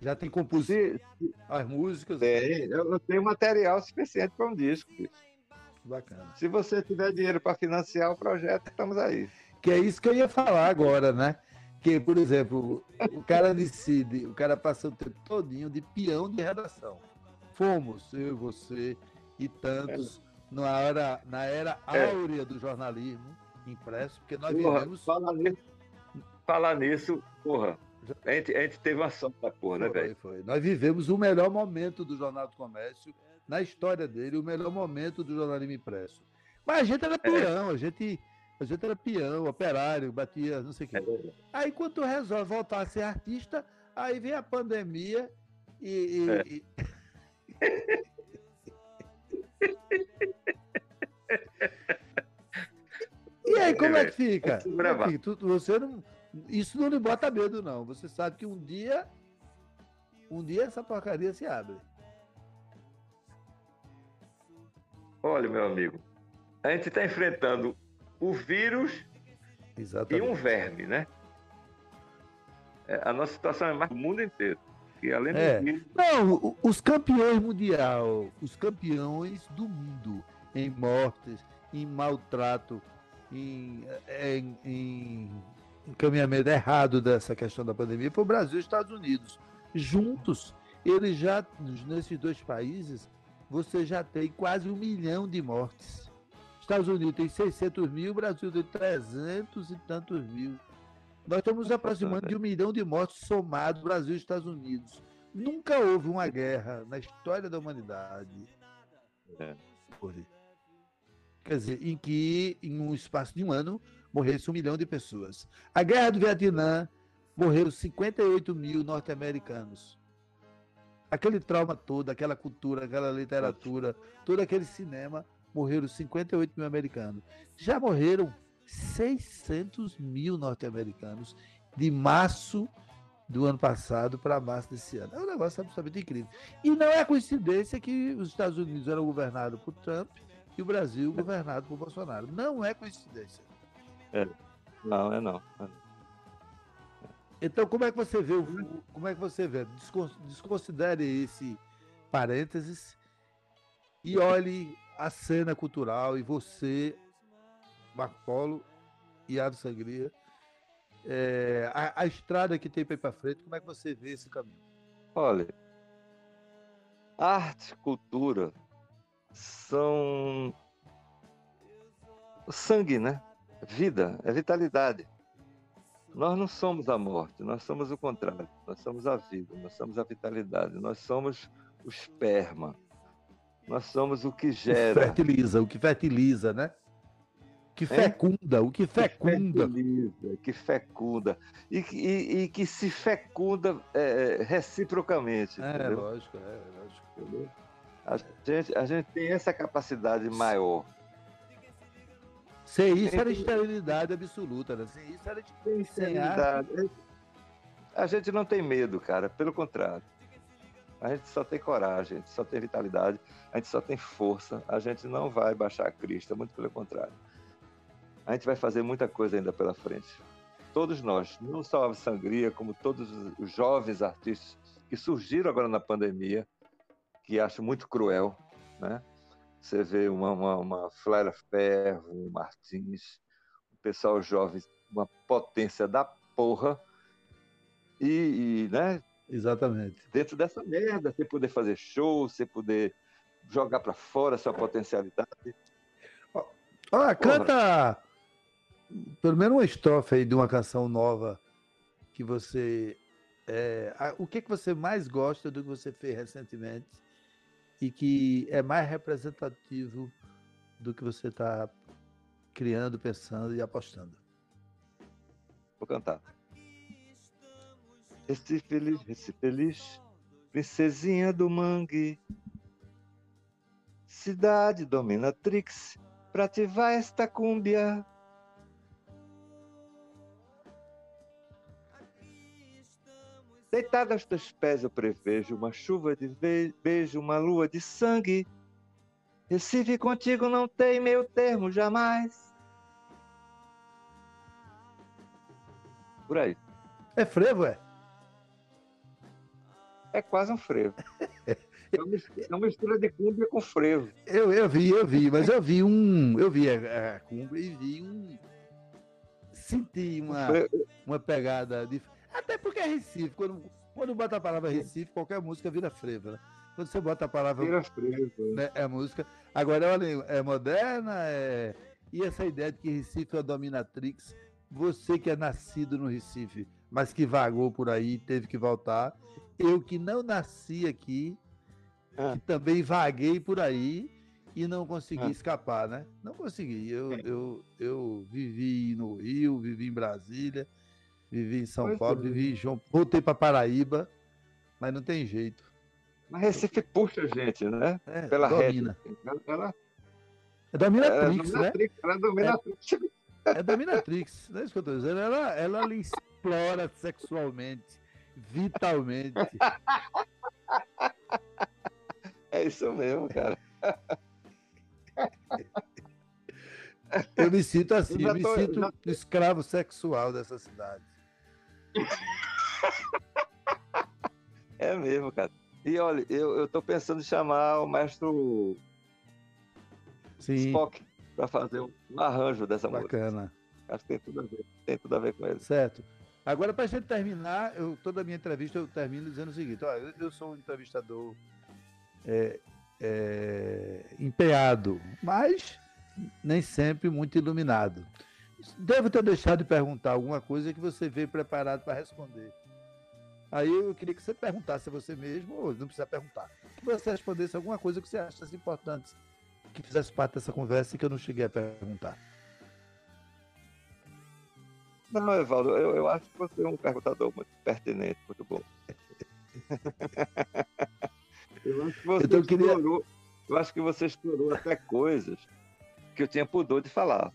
[SPEAKER 1] Já tem composição, as músicas?
[SPEAKER 3] Tem, eu tenho material suficiente para um disco. Bicho.
[SPEAKER 1] Bacana.
[SPEAKER 3] Se você tiver dinheiro para financiar o projeto, estamos aí.
[SPEAKER 1] Que é isso que eu ia falar agora, né? Que, por exemplo, o cara decide, o cara passa o tempo todinho de peão de redação. Fomos, eu e você e tantos, é. na, era, na era é. áurea do jornalismo impresso, porque nós porra, vivemos.
[SPEAKER 3] Nisso, falar nisso porra, a gente, a gente teve uma sorte da porra, né, velho?
[SPEAKER 1] Foi. Nós vivemos o melhor momento do Jornal do Comércio na história dele, o melhor momento do jornalismo impresso. Mas a gente era peão, a gente, a gente era peão, operário, batia, não sei o quê. É aí quando resolve voltar a ser artista, aí vem a pandemia e. e, é. e... e aí, como é que fica? É que fica? você não, isso não lhe bota medo, não. Você sabe que um dia, um dia essa porcaria se abre.
[SPEAKER 3] Olha, meu amigo, a gente está enfrentando o vírus Exatamente. e um verme, né? É, a nossa situação é mais do mundo inteiro. E além
[SPEAKER 1] é. Vírus... Não, os campeões mundial, os campeões do mundo em mortes, em maltrato, em, em, em encaminhamento errado dessa questão da pandemia foi o Brasil e os Estados Unidos. Juntos, eles já, nesses dois países, você já tem quase um milhão de mortes. Estados Unidos tem 600 mil, Brasil tem 300 e tantos mil. Nós estamos aproximando de um milhão de mortes somados Brasil e Estados Unidos. Nunca houve uma guerra na história da humanidade. É. Quer dizer, em que, em um espaço de um ano, morresse um milhão de pessoas. A guerra do Vietnã morreram 58 mil norte-americanos aquele trauma todo, aquela cultura, aquela literatura, todo aquele cinema, morreram 58 mil americanos. Já morreram 600 mil norte-americanos de março do ano passado para março desse ano. É um negócio absolutamente incrível. E não é coincidência que os Estados Unidos eram governados por Trump e o Brasil governado por Bolsonaro. Não é coincidência.
[SPEAKER 3] É. Não, é não. É.
[SPEAKER 1] Então, como é que você vê, o, como é que você vê? Desconsidere esse parênteses e olhe a cena cultural e você, Marco Polo e Ave Sangria, é, a, a, estrada que tem para frente, como é que você vê esse caminho?
[SPEAKER 3] Olha, arte, cultura são sangue, né? Vida, é vitalidade. Nós não somos a morte, nós somos o contrário. Nós somos a vida, nós somos a vitalidade, nós somos o esperma. Nós somos o que gera.
[SPEAKER 1] O fertiliza, o que fertiliza, né? Que fecunda, é? o que fecunda.
[SPEAKER 3] Que fecunda, que fecunda. E, e, e que se fecunda é, reciprocamente.
[SPEAKER 1] É, entendeu? lógico, é, lógico. Entendeu?
[SPEAKER 3] A gente, a gente tem essa capacidade maior.
[SPEAKER 1] Sem isso era esterilidade absoluta, né? Sem isso era esterilidade.
[SPEAKER 3] A gente não tem medo, cara, pelo contrário. A gente só tem coragem, a gente só tem vitalidade, a gente só tem força, a gente não vai baixar a crista, muito pelo contrário. A gente vai fazer muita coisa ainda pela frente. Todos nós, não só a Sangria, como todos os jovens artistas que surgiram agora na pandemia, que acho muito cruel, né? Você vê uma, uma, uma Flávia Ferro, um Martins, um pessoal jovem, uma potência da porra, e, e, né?
[SPEAKER 1] Exatamente.
[SPEAKER 3] Dentro dessa merda, você poder fazer show, você poder jogar para fora a sua potencialidade.
[SPEAKER 1] Olha, canta pelo menos uma estrofe aí de uma canção nova que você. É, o que, que você mais gosta do que você fez recentemente e que é mais representativo do que você está criando, pensando e apostando?
[SPEAKER 3] Vou cantar. Esse feliz, esse feliz, princesinha do mangue, cidade dominatrix, pra ativar esta cúmbia. Deitada aos teus pés eu prevejo uma chuva de beijo, uma lua de sangue. Recife contigo não tem meio termo jamais. Por aí.
[SPEAKER 1] É frevo, é?
[SPEAKER 3] É quase um frevo. É uma, mistura, é uma mistura de cumbia com frevo.
[SPEAKER 1] Eu, eu vi, eu vi, mas eu vi um. Eu vi a, a cumbia e vi um. Senti uma, uma pegada de. Até porque é Recife. Quando, quando bota a palavra Recife, qualquer música vira frevo, né? Quando você bota a palavra.
[SPEAKER 3] Vira frevo.
[SPEAKER 1] Né, é música. Agora, olha, é moderna, é. E essa ideia de que Recife é a dominatrix, você que é nascido no Recife, mas que vagou por aí, teve que voltar. Eu que não nasci aqui, ah. que também vaguei por aí e não consegui ah. escapar, né? Não consegui. Eu, é. eu, eu vivi no Rio, vivi em Brasília, vivi em São pois Paulo, é. vivi em João. Voltei para Paraíba, mas não tem jeito.
[SPEAKER 3] Mas Recife puxa a gente, né?
[SPEAKER 1] É, Pela domina. Rede. Ela, é dominatrix, ela, né? Ela é dominatrix. É, é dominatrix, não é isso que eu estou dizendo. Ela, ela lhe explora sexualmente, vitalmente.
[SPEAKER 3] É isso mesmo, cara.
[SPEAKER 1] Eu me sinto assim, eu, me tô, sinto já... escravo sexual dessa cidade.
[SPEAKER 3] É mesmo, cara. E olha, eu, eu tô pensando em chamar o mestre
[SPEAKER 1] Sim.
[SPEAKER 3] Spock para fazer um arranjo dessa
[SPEAKER 1] Bacana. música.
[SPEAKER 3] Bacana. Acho que tem tudo a ver, tem tudo a ver com ele.
[SPEAKER 1] Certo. Agora, para a gente terminar, eu, toda a minha entrevista eu termino dizendo o seguinte: ó, eu, eu sou um entrevistador é, é, empenhado, mas nem sempre muito iluminado. Devo ter deixado de perguntar alguma coisa que você veio preparado para responder. Aí eu queria que você perguntasse a você mesmo, ou não precisa perguntar, que você respondesse alguma coisa que você acha importante, que fizesse parte dessa conversa e que eu não cheguei a perguntar.
[SPEAKER 3] Não, Evaldo, eu, eu acho que você é um perguntador muito pertinente, muito bom. Eu acho que você então, explorou, queria... eu acho que você explorou até coisas que eu tinha pudor de falar.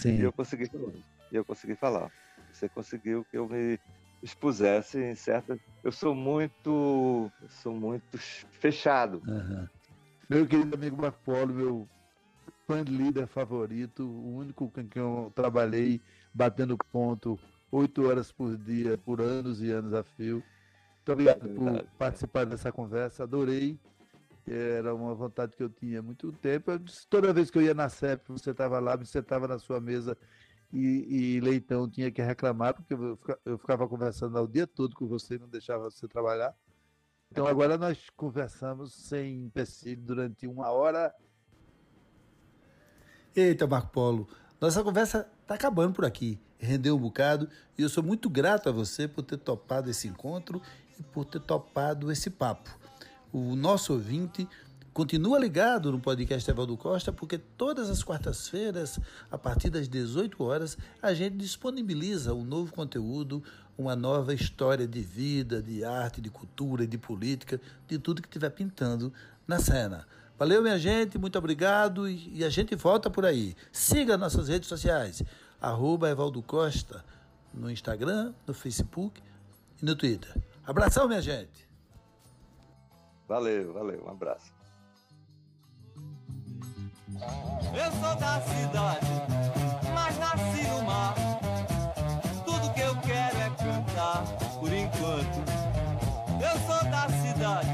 [SPEAKER 1] Sim.
[SPEAKER 3] E eu consegui falar. E eu consegui falar. Você conseguiu que eu me expusesse em certas. Eu sou muito. sou muito fechado.
[SPEAKER 1] Uhum. Meu querido amigo Marco Polo, meu fã líder favorito, o único com quem eu trabalhei batendo ponto oito horas por dia, por anos e anos a fio. Muito obrigado por participar dessa conversa, adorei. Era uma vontade que eu tinha há muito tempo. toda vez que eu ia na CEP, você estava lá, você estava na sua mesa e, e, Leitão tinha que reclamar, porque eu ficava conversando o dia todo com você e não deixava você trabalhar. Então agora nós conversamos sem empecilho durante uma hora. Eita, Marco Polo, nossa conversa está acabando por aqui. Rendeu um bocado e eu sou muito grato a você por ter topado esse encontro e por ter topado esse papo. O nosso ouvinte continua ligado no podcast Evaldo Costa, porque todas as quartas-feiras, a partir das 18 horas, a gente disponibiliza um novo conteúdo, uma nova história de vida, de arte, de cultura de política, de tudo que estiver pintando na cena. Valeu, minha gente, muito obrigado e a gente volta por aí. Siga nossas redes sociais, arroba Evaldo Costa, no Instagram, no Facebook e no Twitter. Abração, minha gente.
[SPEAKER 3] Valeu, valeu, um abraço.
[SPEAKER 2] Eu sou da cidade, mas nasci no mar. Tudo que eu quero é cantar por enquanto. Eu sou da cidade,